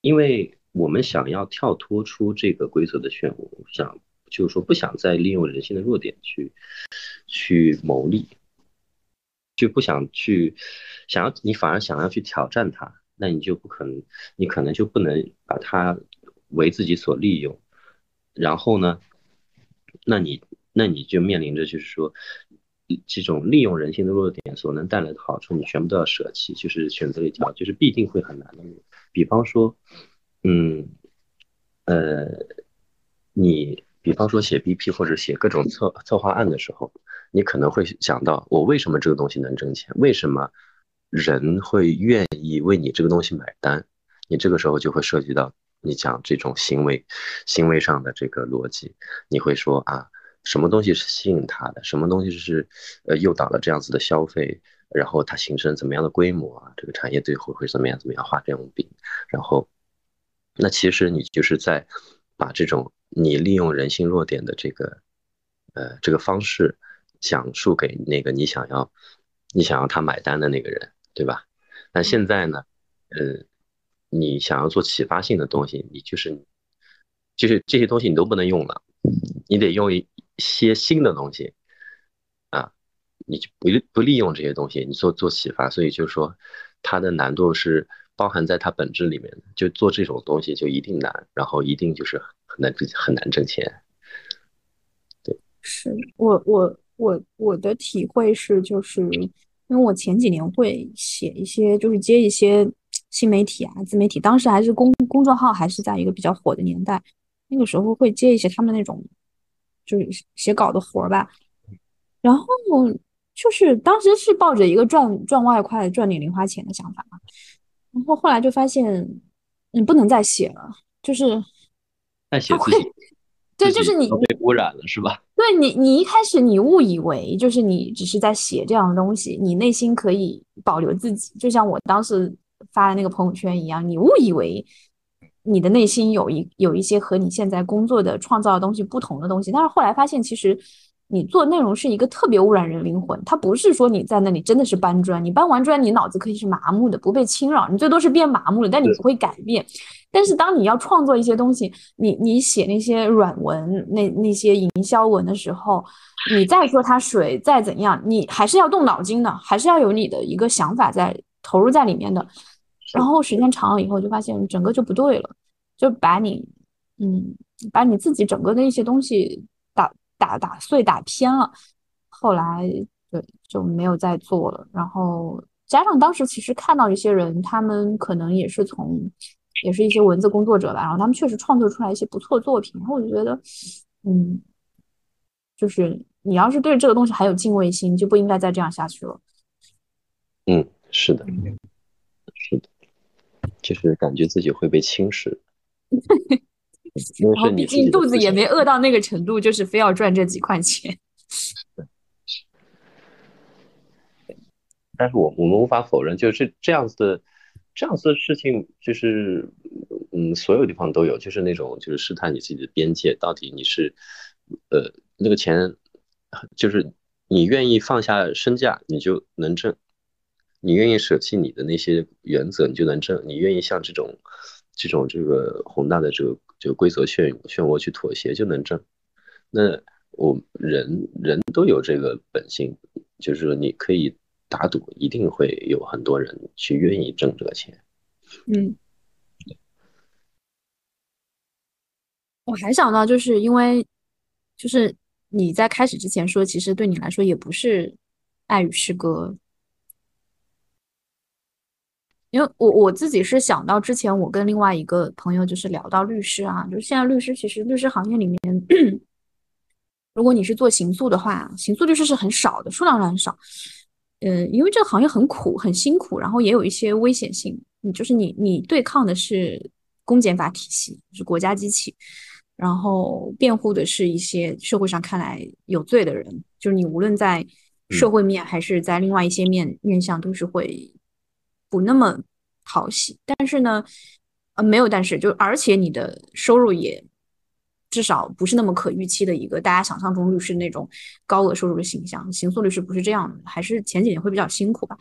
因为我们想要跳脱出这个规则的漩涡，想就是说不想再利用人性的弱点去去谋利。就不想去，想要你反而想要去挑战它，那你就不可能，你可能就不能把它为自己所利用。然后呢，那你那你就面临着就是说，这种利用人性的弱点所能带来的好处，你全部都要舍弃，就是选择一条就是必定会很难的路。比方说，嗯，呃，你比方说写 BP 或者写各种策策划案的时候。你可能会想到，我为什么这个东西能挣钱？为什么人会愿意为你这个东西买单？你这个时候就会涉及到你讲这种行为、行为上的这个逻辑。你会说啊，什么东西是吸引他的？什么东西是呃诱导了这样子的消费？然后它形成怎么样的规模啊？这个产业最后会怎么样？怎么样画这种饼？然后，那其实你就是在把这种你利用人性弱点的这个呃这个方式。讲述给那个你想要，你想要他买单的那个人，对吧？那现在呢，呃，你想要做启发性的东西，你就是，就是这些东西你都不能用了，你得用一些新的东西，啊，你就不不利用这些东西，你做做启发，所以就是说，它的难度是包含在它本质里面的，就做这种东西就一定难，然后一定就是很难很难挣钱，对，是我我。我我的体会是，就是因为我前几年会写一些，就是接一些新媒体啊、自媒体，当时还是公公众号，还是在一个比较火的年代，那个时候会接一些他们那种就是写稿的活儿吧。然后就是当时是抱着一个赚赚外快、赚点零花钱的想法嘛。然后后来就发现，你不能再写了，就是再写会。对，就是你被污染了，是吧？对你，你一开始你误以为就是你只是在写这样的东西，你内心可以保留自己，就像我当时发的那个朋友圈一样，你误以为你的内心有一有一些和你现在工作的创造的东西不同的东西，但是后来发现其实。你做内容是一个特别污染人灵魂，它不是说你在那里真的是搬砖，你搬完砖你脑子可以是麻木的，不被侵扰，你最多是变麻木了，但你不会改变。但是当你要创作一些东西，你你写那些软文、那那些营销文的时候，你再说它水再怎样，你还是要动脑筋的，还是要有你的一个想法在投入在里面的。然后时间长了以后，就发现整个就不对了，就把你嗯，把你自己整个的一些东西打。打打碎打偏了，后来对就没有再做了。然后加上当时其实看到一些人，他们可能也是从，也是一些文字工作者吧。然后他们确实创作出来一些不错作品。然后我就觉得，嗯，就是你要是对这个东西还有敬畏心，就不应该再这样下去了。嗯，是的，是的，就是感觉自己会被侵蚀。然后毕竟肚子也没饿到那个程度，就是非要赚这几块钱。但是我我们无法否认，就是这样子的这样子的事情，就是嗯，所有地方都有，就是那种就是试探你自己的边界，到底你是呃那个钱，就是你愿意放下身价，你就能挣；你愿意舍弃你的那些原则，你就能挣；你愿意像这种这种这个宏大的这个就规则漩漩涡去妥协，就能挣。那我人人都有这个本性，就是你可以。打赌一定会有很多人去愿意挣这个钱。嗯，我还想到，就是因为，就是你在开始之前说，其实对你来说也不是爱与诗歌，因为我我自己是想到之前我跟另外一个朋友就是聊到律师啊，就是现在律师其实律师行业里面，如果你是做刑诉的话，刑诉律师是很少的，数量很少。嗯，因为这个行业很苦，很辛苦，然后也有一些危险性。你就是你，你对抗的是公检法体系，是国家机器，然后辩护的是一些社会上看来有罪的人。就是你无论在社会面还是在另外一些面面向，都是会不那么讨喜。但是呢，呃，没有但是，就而且你的收入也。至少不是那么可预期的一个大家想象中律师那种高额收入的形象，刑诉律师不是这样的，还是前几年会比较辛苦吧。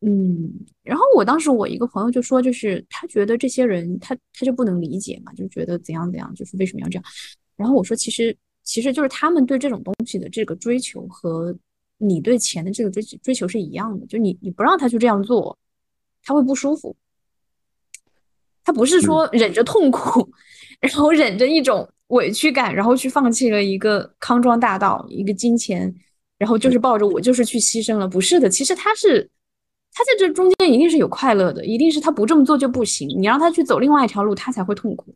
嗯，然后我当时我一个朋友就说，就是他觉得这些人他他就不能理解嘛，就觉得怎样怎样，就是为什么要这样。然后我说，其实其实就是他们对这种东西的这个追求和你对钱的这个追追求是一样的，就你你不让他去这样做，他会不舒服。他不是说忍着痛苦。然后忍着一种委屈感，然后去放弃了一个康庄大道，一个金钱，然后就是抱着我就是去牺牲了。不是的，其实他是他在这中间一定是有快乐的，一定是他不这么做就不行。你让他去走另外一条路，他才会痛苦。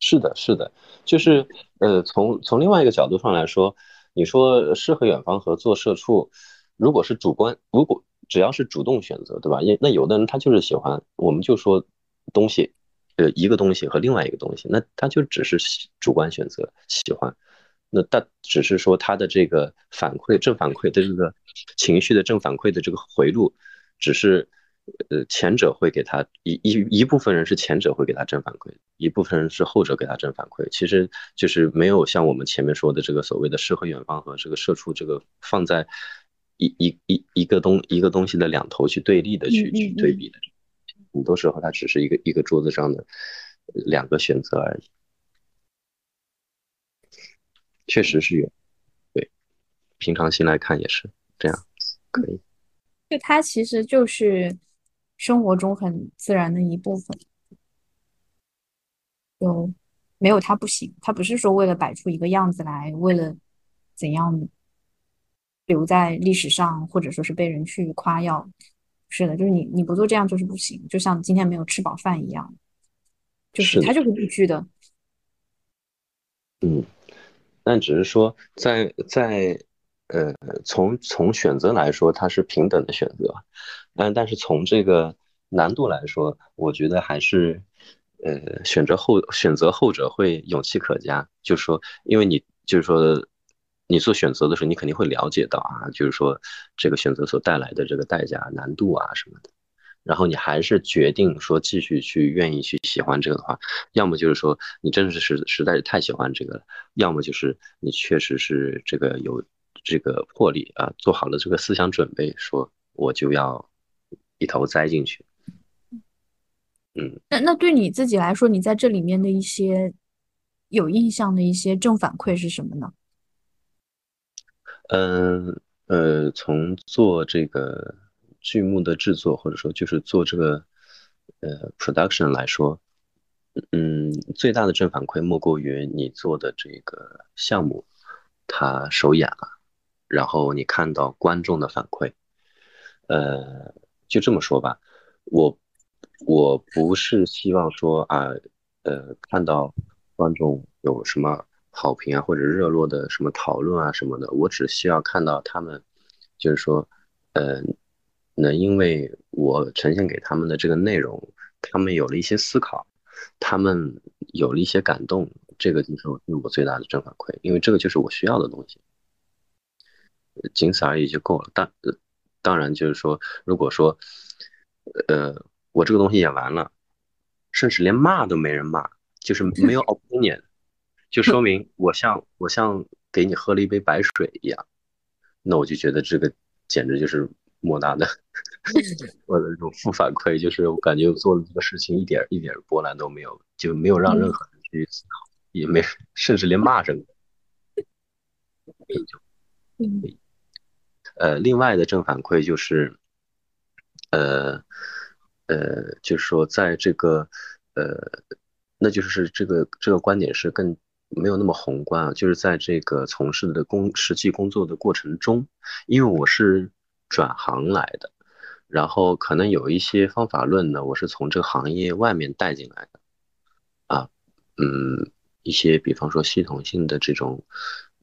是的，是的，就是呃，从从另外一个角度上来说，你说诗和远方和做社畜，如果是主观，如果只要是主动选择，对吧？因那有的人他就是喜欢，我们就说东西。呃，一个东西和另外一个东西，那他就只是主观选择喜欢，那但只是说他的这个反馈正反馈的这个情绪的正反馈的这个回路，只是呃前者会给他一一一部分人是前者会给他正反馈，一部分人是后者给他正反馈，其实就是没有像我们前面说的这个所谓的诗和远方和这个社畜这个放在一一一一个东一个东西的两头去对立的去去对比的。很多时候，它只是一个一个桌子上的两个选择而已。确实是有，对，平常心来看也是这样，可以。就它其实就是生活中很自然的一部分，就没有他不行。他不是说为了摆出一个样子来，为了怎样留在历史上，或者说是被人去夸耀。是的，就是你你不做这样就是不行，就像今天没有吃饱饭一样，就是他就是必须的。嗯，但只是说在在呃从从选择来说，它是平等的选择，但但是从这个难度来说，我觉得还是呃选择后选择后者会勇气可嘉，就是说，因为你就是说。你做选择的时候，你肯定会了解到啊，就是说这个选择所带来的这个代价、难度啊什么的。然后你还是决定说继续去愿意去喜欢这个的话，要么就是说你真的是实实在是太喜欢这个了，要么就是你确实是这个有这个魄力啊，做好了这个思想准备，说我就要一头栽进去。嗯，那那对你自己来说，你在这里面的一些有印象的一些正反馈是什么呢？嗯呃，从做这个剧目的制作，或者说就是做这个呃 production 来说，嗯，最大的正反馈莫过于你做的这个项目，它首演了，然后你看到观众的反馈，呃，就这么说吧，我我不是希望说啊，呃，看到观众有什么。好评啊，或者热络的什么讨论啊什么的，我只需要看到他们，就是说，呃，能因为我呈现给他们的这个内容，他们有了一些思考，他们有了一些感动，这个就是对我最大的正反馈，因为这个就是我需要的东西，仅此而已就够了。但当然就是说，如果说，呃，我这个东西演完了，甚至连骂都没人骂，就是没有 opinion，就说明我像我像给你喝了一杯白水一样，那我就觉得这个简直就是莫大的。我的这种负反馈就是，我感觉我做了这个事情一点一点波澜都没有，就没有让任何人去思考，也没甚至连骂声。呃，另外的正反馈就是，呃呃，就是说在这个呃，那就是这个这个观点是更没有那么宏观啊，就是在这个从事的工实际工作的过程中，因为我是转行来的。然后可能有一些方法论呢，我是从这个行业外面带进来的，啊，嗯，一些比方说系统性的这种，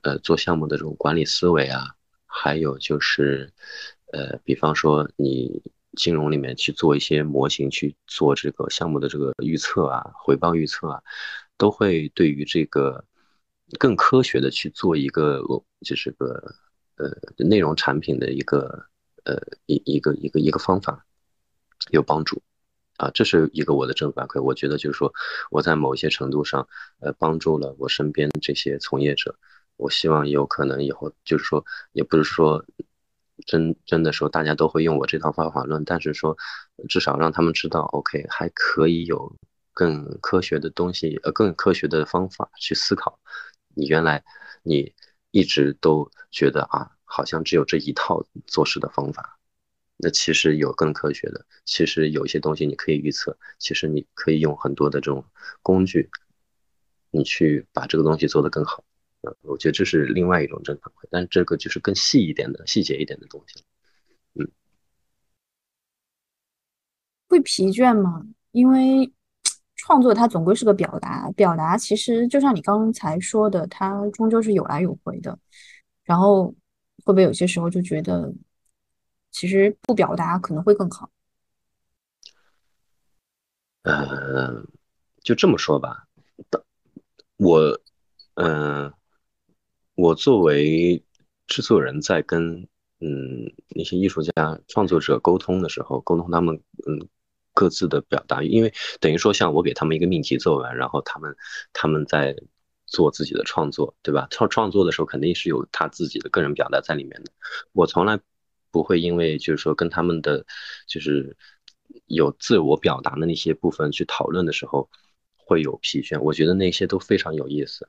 呃，做项目的这种管理思维啊，还有就是，呃，比方说你金融里面去做一些模型，去做这个项目的这个预测啊，回报预测啊，都会对于这个更科学的去做一个，就是个呃内容产品的一个。呃，一一个一个一个方法有帮助啊，这是一个我的正反馈。我觉得就是说，我在某些程度上，呃，帮助了我身边这些从业者。我希望有可能以后就是说，也不是说真真的说大家都会用我这套方法论，但是说至少让他们知道，OK，还可以有更科学的东西，呃，更科学的方法去思考。你原来你一直都觉得啊。好像只有这一套做事的方法，那其实有更科学的。其实有一些东西你可以预测，其实你可以用很多的这种工具，你去把这个东西做得更好。呃，我觉得这是另外一种正反馈，但这个就是更细一点的、细节一点的东西。嗯，会疲倦吗？因为 创作它总归是个表达，表达其实就像你刚才说的，它终究是有来有回的，然后。会不会有些时候就觉得，其实不表达可能会更好？呃，就这么说吧，我，嗯，我作为制作人，在跟嗯那些艺术家、创作者沟通的时候，沟通他们嗯各自的表达，因为等于说像我给他们一个命题做完，然后他们他们在。做自己的创作，对吧？创创作的时候肯定是有他自己的个人表达在里面的。我从来不会因为就是说跟他们的就是有自我表达的那些部分去讨论的时候会有疲倦。我觉得那些都非常有意思，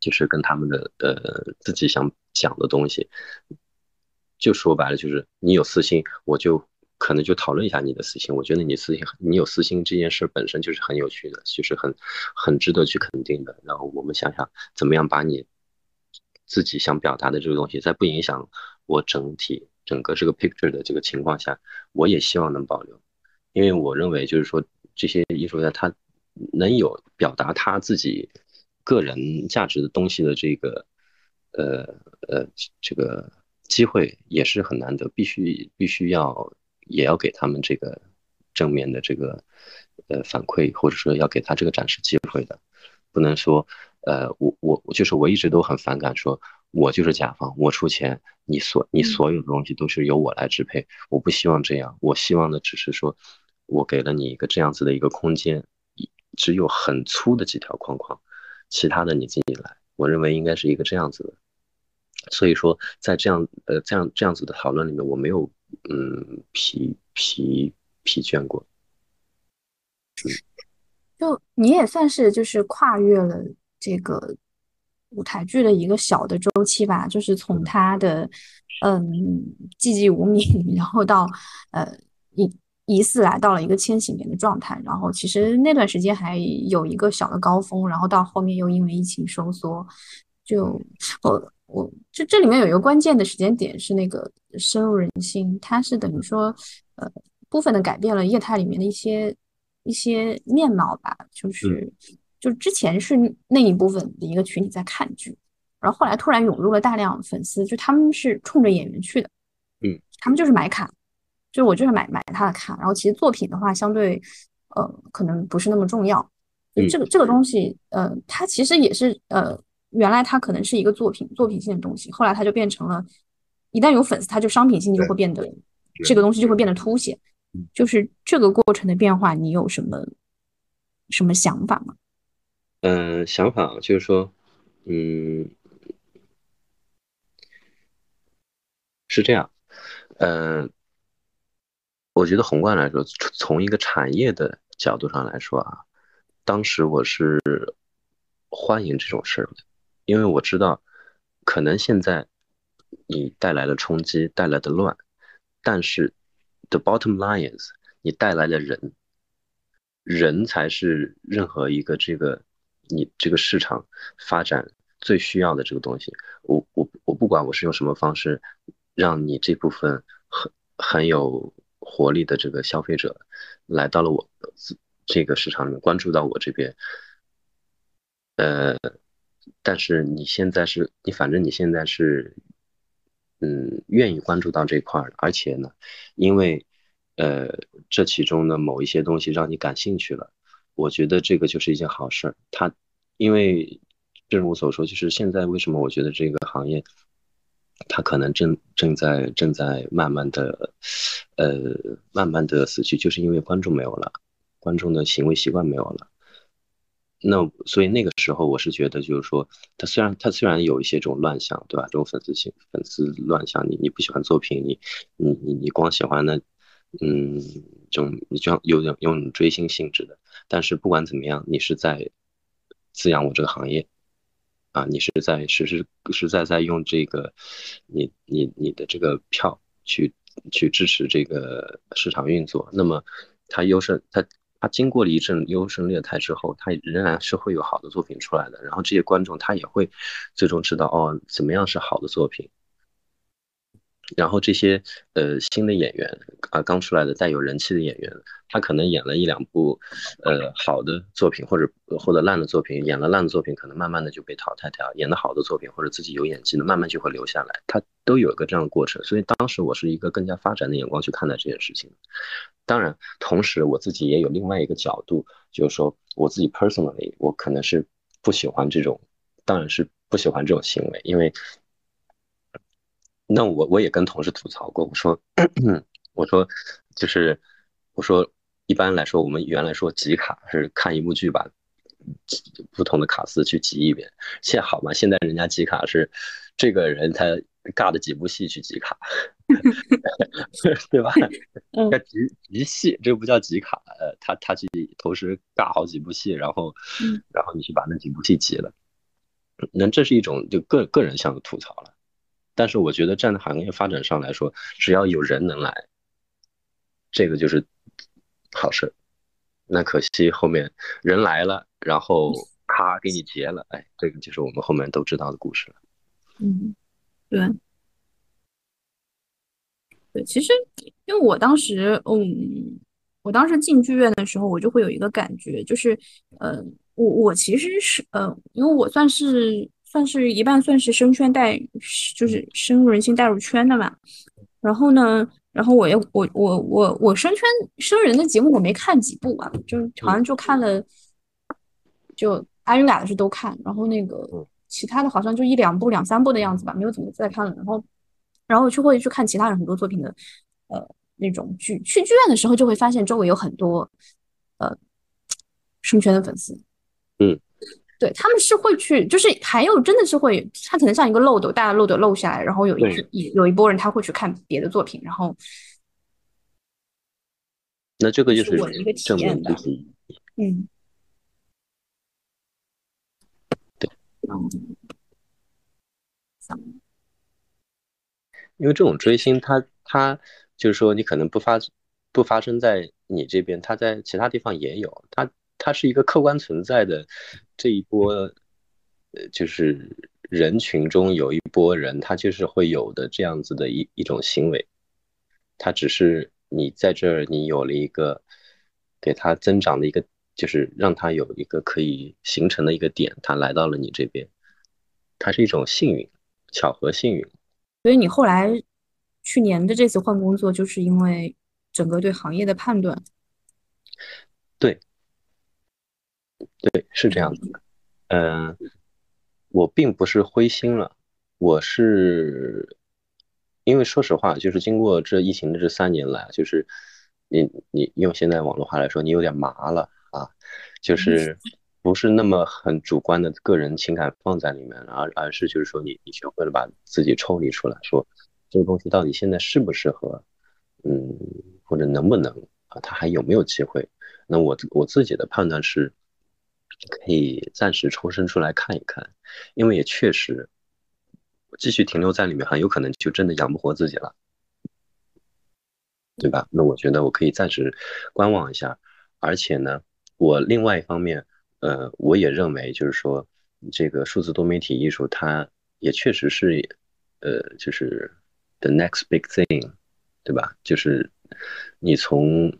就是跟他们的呃自己想讲的东西，就说白了就是你有私心，我就。可能就讨论一下你的私心，我觉得你私心，你有私心这件事本身就是很有趣的，就是很很值得去肯定的。然后我们想想怎么样把你自己想表达的这个东西，在不影响我整体整个这个 picture 的这个情况下，我也希望能保留，因为我认为就是说这些艺术家他能有表达他自己个人价值的东西的这个呃呃这个机会也是很难得，必须必须要。也要给他们这个正面的这个呃反馈，或者说要给他这个展示机会的，不能说呃我我就是我一直都很反感说，我就是甲方，我出钱，你所你所有的东西都是由我来支配，我不希望这样，我希望的只是说，我给了你一个这样子的一个空间，只有很粗的几条框框，其他的你自己来，我认为应该是一个这样子的，所以说在这样呃这样这样子的讨论里面，我没有。嗯，疲疲疲倦过，就你也算是就是跨越了这个舞台剧的一个小的周期吧，就是从他的嗯寂寂无名，然后到呃疑疑似来到了一个千禧年的状态，然后其实那段时间还有一个小的高峰，然后到后面又因为疫情收缩，就我。我这这里面有一个关键的时间点是那个深入人心，它是等于说，呃，部分的改变了业态里面的一些一些面貌吧，就是就之前是那一部分的一个群体在看剧，然后后来突然涌入了大量粉丝，就他们是冲着演员去的，嗯，他们就是买卡，就我就是买买他的卡，然后其实作品的话相对，呃，可能不是那么重要。这个这个东西，呃，它其实也是呃，原来它可能是一个作品作品性的东西，后来它就变成了，一旦有粉丝，它就商品性就会变得，这个东西就会变得凸显。就是这个过程的变化，你有什么什么想法吗？嗯，想法就是说，嗯，是这样，嗯，我觉得宏观来说，从一个产业的角度上来说啊，当时我是欢迎这种事儿的，因为我知道，可能现在你带来了冲击，带来的乱，但是 the bottom line is 你带来了人，人才是任何一个这个。你这个市场发展最需要的这个东西，我我我不管我是用什么方式，让你这部分很很有活力的这个消费者来到了我这个市场里面，关注到我这边，呃，但是你现在是你反正你现在是，嗯，愿意关注到这块儿，而且呢，因为呃这其中的某一些东西让你感兴趣了。我觉得这个就是一件好事儿。它，因为正如我所说，就是现在为什么我觉得这个行业，他可能正正在正在慢慢的，呃，慢慢的死去，就是因为观众没有了，观众的行为习惯没有了。那所以那个时候，我是觉得就是说，他虽然他虽然有一些这种乱象，对吧？这种粉丝性粉丝乱象，你你不喜欢作品，你你你你光喜欢那。嗯，这种你就有点用追星性质的，但是不管怎么样，你是在滋养我这个行业啊，你是在实实实在在用这个你你你的这个票去去支持这个市场运作。那么它优胜它它经过了一阵优胜劣汰之后，它仍然是会有好的作品出来的。然后这些观众他也会最终知道哦，怎么样是好的作品。然后这些呃新的演员啊，刚出来的带有人气的演员，他可能演了一两部呃好的作品，或者或者烂的作品，演了烂的作品，可能慢慢的就被淘汰掉；演的好的作品或者自己有演技的，慢慢就会留下来。他都有一个这样的过程。所以当时我是一个更加发展的眼光去看待这件事情。当然，同时我自己也有另外一个角度，就是说我自己 personally，我可能是不喜欢这种，当然是不喜欢这种行为，因为。那我我也跟同事吐槽过，我说，我说，就是我说，一般来说，我们原来说集卡是看一部剧吧不同的卡司去集一遍，现好嘛？现在人家集卡是这个人他尬的几部戏去集卡 对吧？要集集戏，这不叫集卡，呃，他他去同时尬好几部戏，然后然后你去把那几部戏集了，那这是一种就个个人向的吐槽了。但是我觉得站在行业发展上来说，只要有人能来，这个就是好事。那可惜后面人来了，然后咔给你结了，哎，这个就是我们后面都知道的故事了。嗯，对，对，其实因为我当时，嗯，我当时进剧院的时候，我就会有一个感觉，就是，呃，我我其实是，呃，因为我算是。算是一半，算是生圈带，就是深入人心带入圈的嘛。然后呢，然后我又我我我我生圈生人的节目我没看几部啊，就好像就看了，就阿云嘎的是都看，然后那个其他的好像就一两部两三部的样子吧，没有怎么再看了。然后，然后去会去看其他人很多作品的，呃，那种剧。去剧院的时候就会发现周围有很多，呃，生圈的粉丝，嗯。对他们是会去，就是还有真的是会，他可能像一个漏斗，大的漏斗漏下来，然后有一一有一波人他会去看别的作品，然后，那这个就是我的一个体验的，嗯，对，因为这种追星，他他就是说，你可能不发不发生在你这边，他在其他地方也有，他它是一个客观存在的。这一波，呃，就是人群中有一波人，他就是会有的这样子的一一种行为，他只是你在这儿，你有了一个给他增长的一个，就是让他有一个可以形成的一个点，他来到了你这边，它是一种幸运、巧合、幸运。所以你后来去年的这次换工作，就是因为整个对行业的判断。对。对，是这样子的。嗯，我并不是灰心了，我是因为说实话，就是经过这疫情的这三年来，就是你你用现在网络话来说，你有点麻了啊，就是不是那么很主观的个人情感放在里面，而而是就是说你你学会了把自己抽离出来，说这个东西到底现在适不适合，嗯，或者能不能啊，它还有没有机会？那我我自己的判断是。可以暂时抽身出来看一看，因为也确实继续停留在里面，很有可能就真的养不活自己了，对吧？那我觉得我可以暂时观望一下，而且呢，我另外一方面，呃，我也认为就是说，这个数字多媒体艺术，它也确实是，呃，就是 the next big thing，对吧？就是你从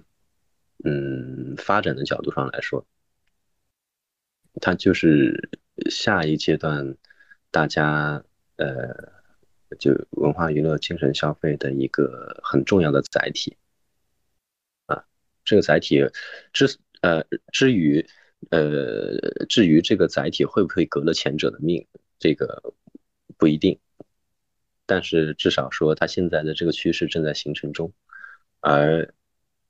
嗯发展的角度上来说。它就是下一阶段大家呃，就文化娱乐、精神消费的一个很重要的载体啊。这个载体之呃至于呃至于这个载体会不会革了前者的命，这个不一定。但是至少说，它现在的这个趋势正在形成中，而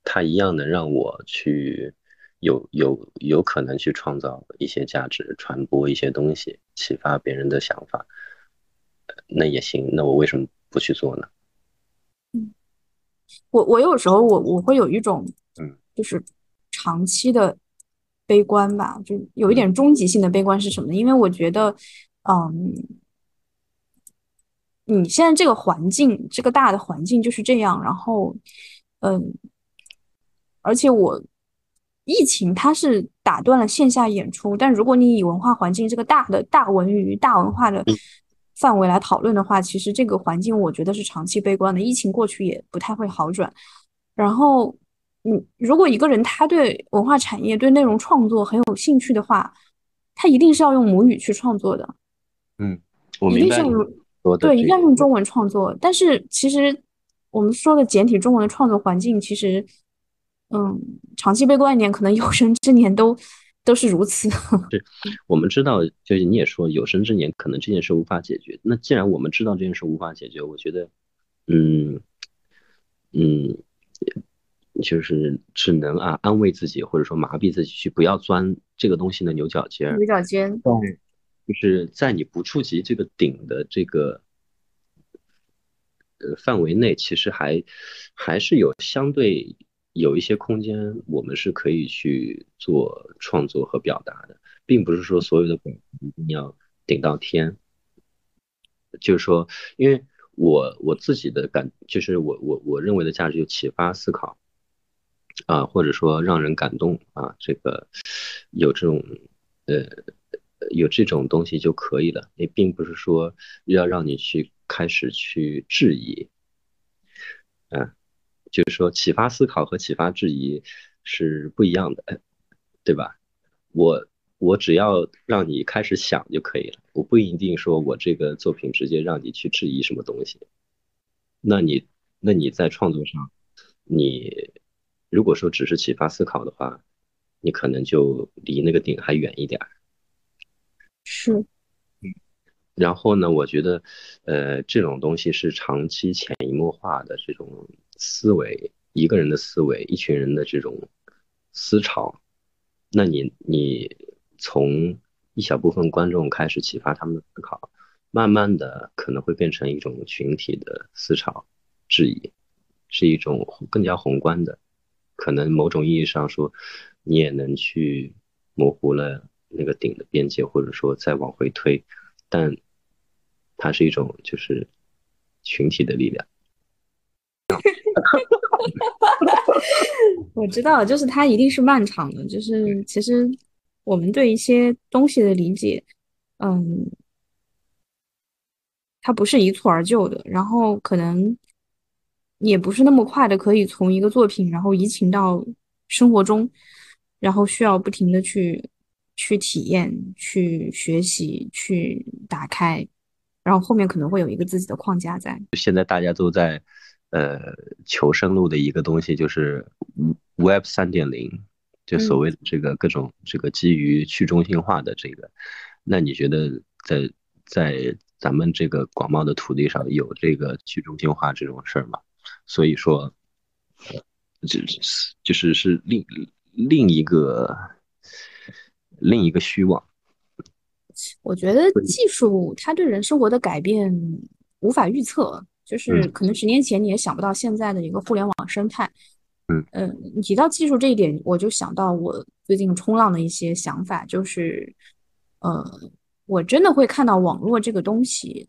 它一样能让我去。有有有可能去创造一些价值，传播一些东西，启发别人的想法，那也行。那我为什么不去做呢？嗯，我我有时候我我会有一种，嗯，就是长期的悲观吧，就有一点终极性的悲观是什么呢？因为我觉得，嗯，你现在这个环境，这个大的环境就是这样，然后，嗯，而且我。疫情它是打断了线下演出，但如果你以文化环境这个大的大文娱大文化的范围来讨论的话，其实这个环境我觉得是长期悲观的。疫情过去也不太会好转。然后，嗯，如果一个人他对文化产业、对内容创作很有兴趣的话，他一定是要用母语去创作的。嗯，一定是用对，一定要用中文创作。但是其实我们说的简体中文的创作环境，其实。嗯，长期悲观一点，可能有生之年都都是如此。对，我们知道，就是你也说有生之年可能这件事无法解决。那既然我们知道这件事无法解决，我觉得，嗯嗯，就是只能啊安慰自己，或者说麻痹自己，去不要钻这个东西的牛角尖。牛角尖。对，就是在你不触及这个顶的这个呃范围内，其实还还是有相对。有一些空间，我们是可以去做创作和表达的，并不是说所有的梗一定要顶到天。就是说，因为我我自己的感，就是我我我认为的价值就启发思考啊，或者说让人感动啊，这个有这种呃有这种东西就可以了。也并不是说要让你去开始去质疑，嗯。就是说，启发思考和启发质疑是不一样的，对吧？我我只要让你开始想就可以了，我不一定说我这个作品直接让你去质疑什么东西。那你那你在创作上，你如果说只是启发思考的话，你可能就离那个顶还远一点儿。是。然后呢，我觉得，呃，这种东西是长期潜移默化的这种思维，一个人的思维，一群人的这种思潮。那你你从一小部分观众开始启发他们的思考，慢慢的可能会变成一种群体的思潮，质疑，是一种更加宏观的，可能某种意义上说，你也能去模糊了那个顶的边界，或者说再往回推，但。它是一种就是群体的力量。我知道，就是它一定是漫长的。就是其实我们对一些东西的理解，嗯，它不是一蹴而就的，然后可能也不是那么快的可以从一个作品然后移情到生活中，然后需要不停的去去体验、去学习、去打开。然后后面可能会有一个自己的框架在。现在大家都在，呃，求生路的一个东西就是 Web 三点零，就所谓的这个各种这个基于去中心化的这个，那你觉得在在咱们这个广袤的土地上有这个去中心化这种事儿吗？所以说，就就是是另另一个另一个虚妄。我觉得技术它对人生活的改变无法预测，就是可能十年前你也想不到现在的一个互联网生态。嗯嗯，你提到技术这一点，我就想到我最近冲浪的一些想法，就是，呃，我真的会看到网络这个东西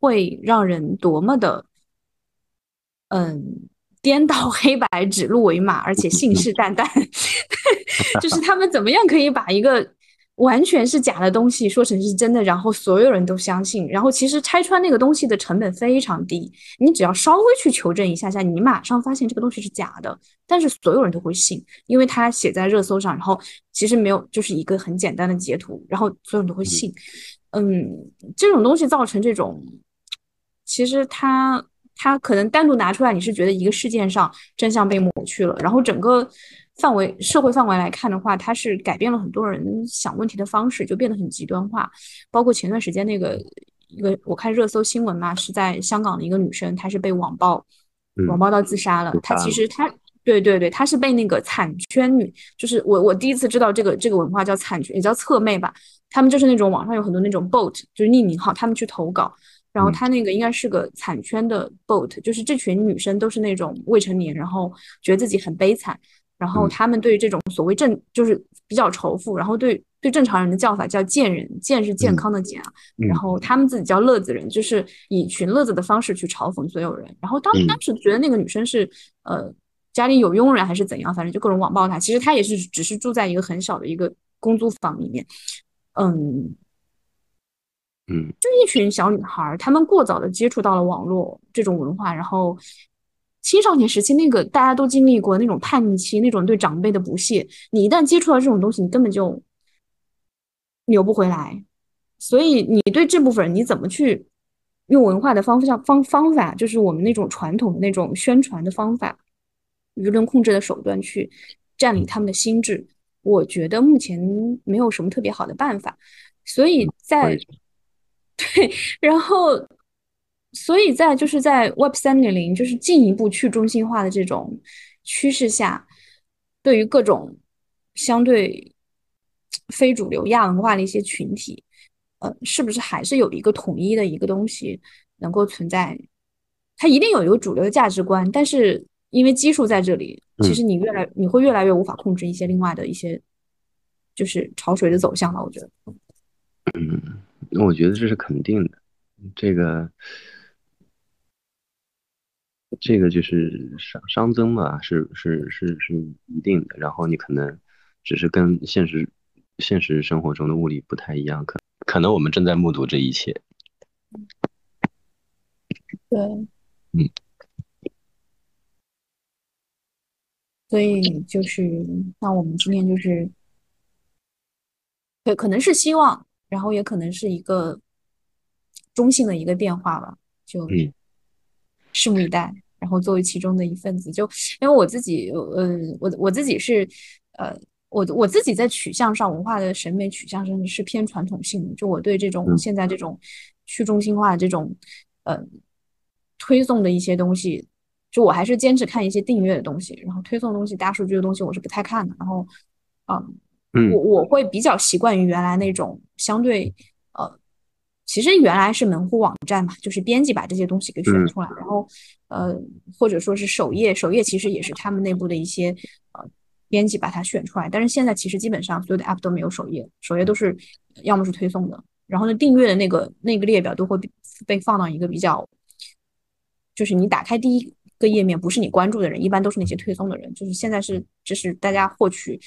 会让人多么的，嗯，颠倒黑白，指鹿为马，而且信誓旦旦，就是他们怎么样可以把一个。完全是假的东西说成是真的，然后所有人都相信。然后其实拆穿那个东西的成本非常低，你只要稍微去求证一下下，你马上发现这个东西是假的。但是所有人都会信，因为它写在热搜上，然后其实没有就是一个很简单的截图，然后所有人都会信。嗯，这种东西造成这种，其实它它可能单独拿出来，你是觉得一个事件上真相被抹去了，然后整个。范围社会范围来看的话，它是改变了很多人想问题的方式，就变得很极端化。包括前段时间那个一个我看热搜新闻嘛，是在香港的一个女生，她是被网暴，网暴到自杀了。她其实她对对对，她是被那个惨圈女，就是我我第一次知道这个这个文化叫惨圈，也叫侧妹吧。他们就是那种网上有很多那种 bot，就是匿名号，他们去投稿，然后她那个应该是个惨圈的 bot，就是这群女生都是那种未成年，然后觉得自己很悲惨。然后他们对这种所谓正就是比较仇富，然后对对正常人的叫法叫贱人，贱是健康的健啊。然后他们自己叫乐子人，就是以群乐子的方式去嘲讽所有人。然后当当时觉得那个女生是呃家里有佣人还是怎样，反正就各种网暴她。其实她也是只是住在一个很小的一个公租房里面，嗯嗯，就一群小女孩，她们过早的接触到了网络这种文化，然后。青少年时期那个大家都经历过那种叛逆期，那种对长辈的不屑，你一旦接触到这种东西，你根本就扭不回来。所以你对这部分人，你怎么去用文化的方向方方法，就是我们那种传统的那种宣传的方法，舆论控制的手段去占领他们的心智？我觉得目前没有什么特别好的办法。所以在 对，然后。所以在就是在 Web 三点零就是进一步去中心化的这种趋势下，对于各种相对非主流亚文化的一些群体，呃，是不是还是有一个统一的一个东西能够存在？它一定有一个主流的价值观，但是因为基数在这里，其实你越来你会越来越无法控制一些另外的一些就是潮水的走向了。我觉得，嗯，那我觉得这是肯定的，这个。这个就是熵熵增嘛，是是是是一定的。然后你可能只是跟现实现实生活中的物理不太一样，可可能我们正在目睹这一切。对，嗯。所以就是，那我们今天就是，对，可能是希望，然后也可能是一个中性的一个变化吧，就拭目以待。然后作为其中的一份子，就因为我自己，嗯，我我自己是，呃，我我自己在取向上，文化的审美取向上是偏传统性的。就我对这种现在这种去中心化的这种，呃，推送的一些东西，就我还是坚持看一些订阅的东西，然后推送东西、大数据的东西我是不太看的。然后，嗯，我我会比较习惯于原来那种相对，呃。其实原来是门户网站嘛，就是编辑把这些东西给选出来，然后，呃，或者说是首页，首页其实也是他们内部的一些呃编辑把它选出来。但是现在其实基本上所有的 app 都没有首页，首页都是要么是推送的，然后呢，订阅的那个那个列表都会被放到一个比较，就是你打开第一个页面不是你关注的人，一般都是那些推送的人，就是现在是这是大家获取。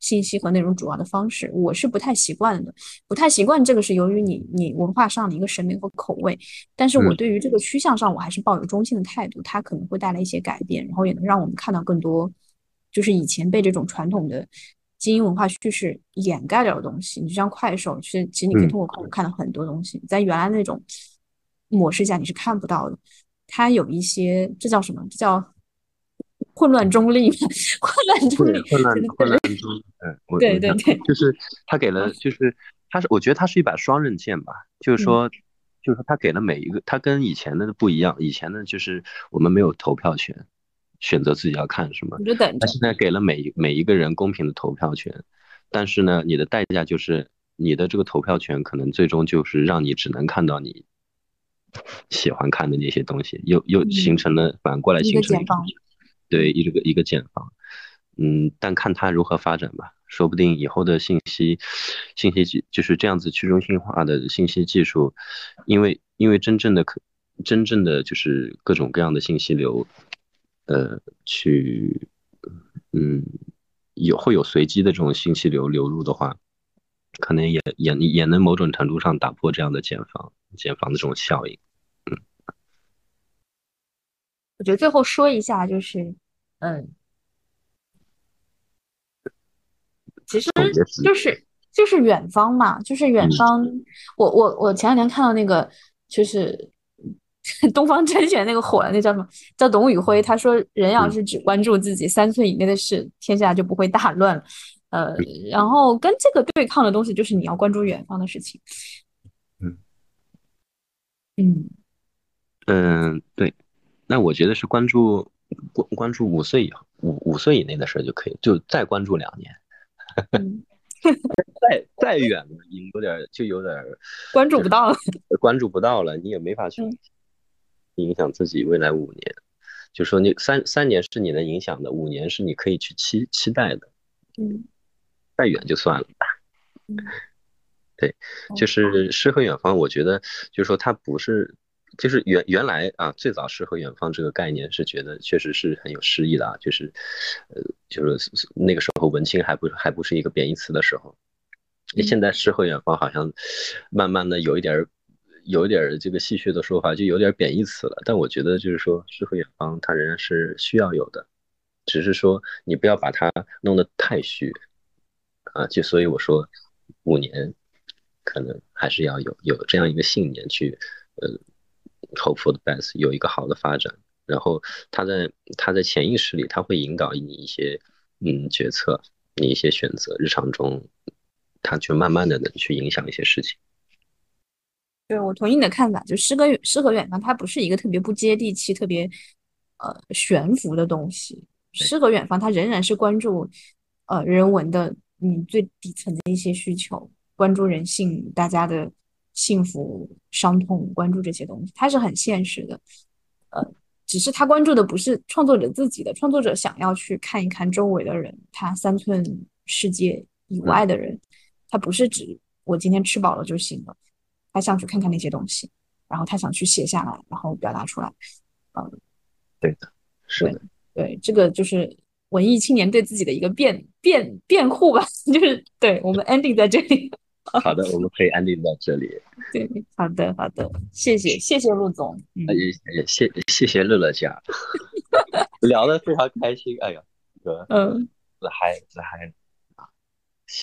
信息和内容主要的方式，我是不太习惯的，不太习惯这个是由于你你文化上的一个审美和口味，但是我对于这个趋向上我还是抱有中性的态度，它可能会带来一些改变，然后也能让我们看到更多，就是以前被这种传统的精英文化叙事掩盖掉的东西。你就像快手，其实其实你可以通过快手看到很多东西，在原来那种模式下你是看不到的，它有一些这叫什么？这叫混乱中立嘛，混乱中立，混乱混乱中，嗯，我对对对，就是他给了，就是他是，我觉得他是一把双刃剑吧，就是说，就是说他给了每一个，他跟以前的不一样，以前呢就是我们没有投票权，选择自己要看什么，他现在给了每每一个人公平的投票权，但是呢，你的代价就是你的这个投票权可能最终就是让你只能看到你。喜欢看的那些东西，又又形成了反过来形成一个对一个一个茧房，嗯，但看它如何发展吧，说不定以后的信息信息技就是这样子去中心化的信息技术，因为因为真正的可真正的就是各种各样的信息流，呃，去嗯有会有随机的这种信息流流入的话，可能也也也能某种程度上打破这样的茧房。减房的这种效应，我觉得最后说一下，就是，嗯，其实就是就是远方嘛，就是远方。我我我前两天看到那个，就是 东方甄选那个火了，那叫什么？叫董宇辉。他说，人要是只关注自己三寸以内的事，天下就不会大乱。呃，然后跟这个对抗的东西，就是你要关注远方的事情。嗯嗯，对，那我觉得是关注关关注五岁以后五五岁以内的事就可以，就再关注两年，再再远了，你有点就有点关注不到了，关注不到了，你也没法去影响自己未来五年。就说你三三年是你能影响的，五年是你可以去期期待的，嗯，再远就算了。嗯。对，就是诗和远方，我觉得就是说它不是，就是原原来啊，最早诗和远方这个概念是觉得确实是很有诗意的啊，就是，呃，就是那个时候文青还不还不是一个贬义词的时候，现在诗和远方好像慢慢的有一点有一点这个戏谑的说法，就有点贬义词了。但我觉得就是说诗和远方它仍然是需要有的，只是说你不要把它弄得太虚啊，就所以我说五年。可能还是要有有这样一个信念去，呃，hope for the best，有一个好的发展。然后他在他在潜意识里，他会引导你一些嗯决策，你一些选择，日常中他就慢慢的能去影响一些事情。对我同意你的看法，就诗歌诗和远方，它不是一个特别不接地气、特别呃悬浮的东西。诗和远方，它仍然是关注呃人文的嗯最底层的一些需求。关注人性，大家的幸福、伤痛，关注这些东西，它是很现实的。呃，只是他关注的不是创作者自己的，创作者想要去看一看周围的人，他三寸世界以外的人，他不是指我今天吃饱了就行了，他想去看看那些东西，然后他想去写下来，然后表达出来。嗯，对的，是的，对，这个就是文艺青年对自己的一个辩辩辩护吧，就是对我们 ending 在这里。好的，我们可以安定到这里。对，好的，好的，谢谢，谢谢陆总，也也谢谢谢乐乐家，聊得非常开心。哎呀，嗯，自嗨自嗨。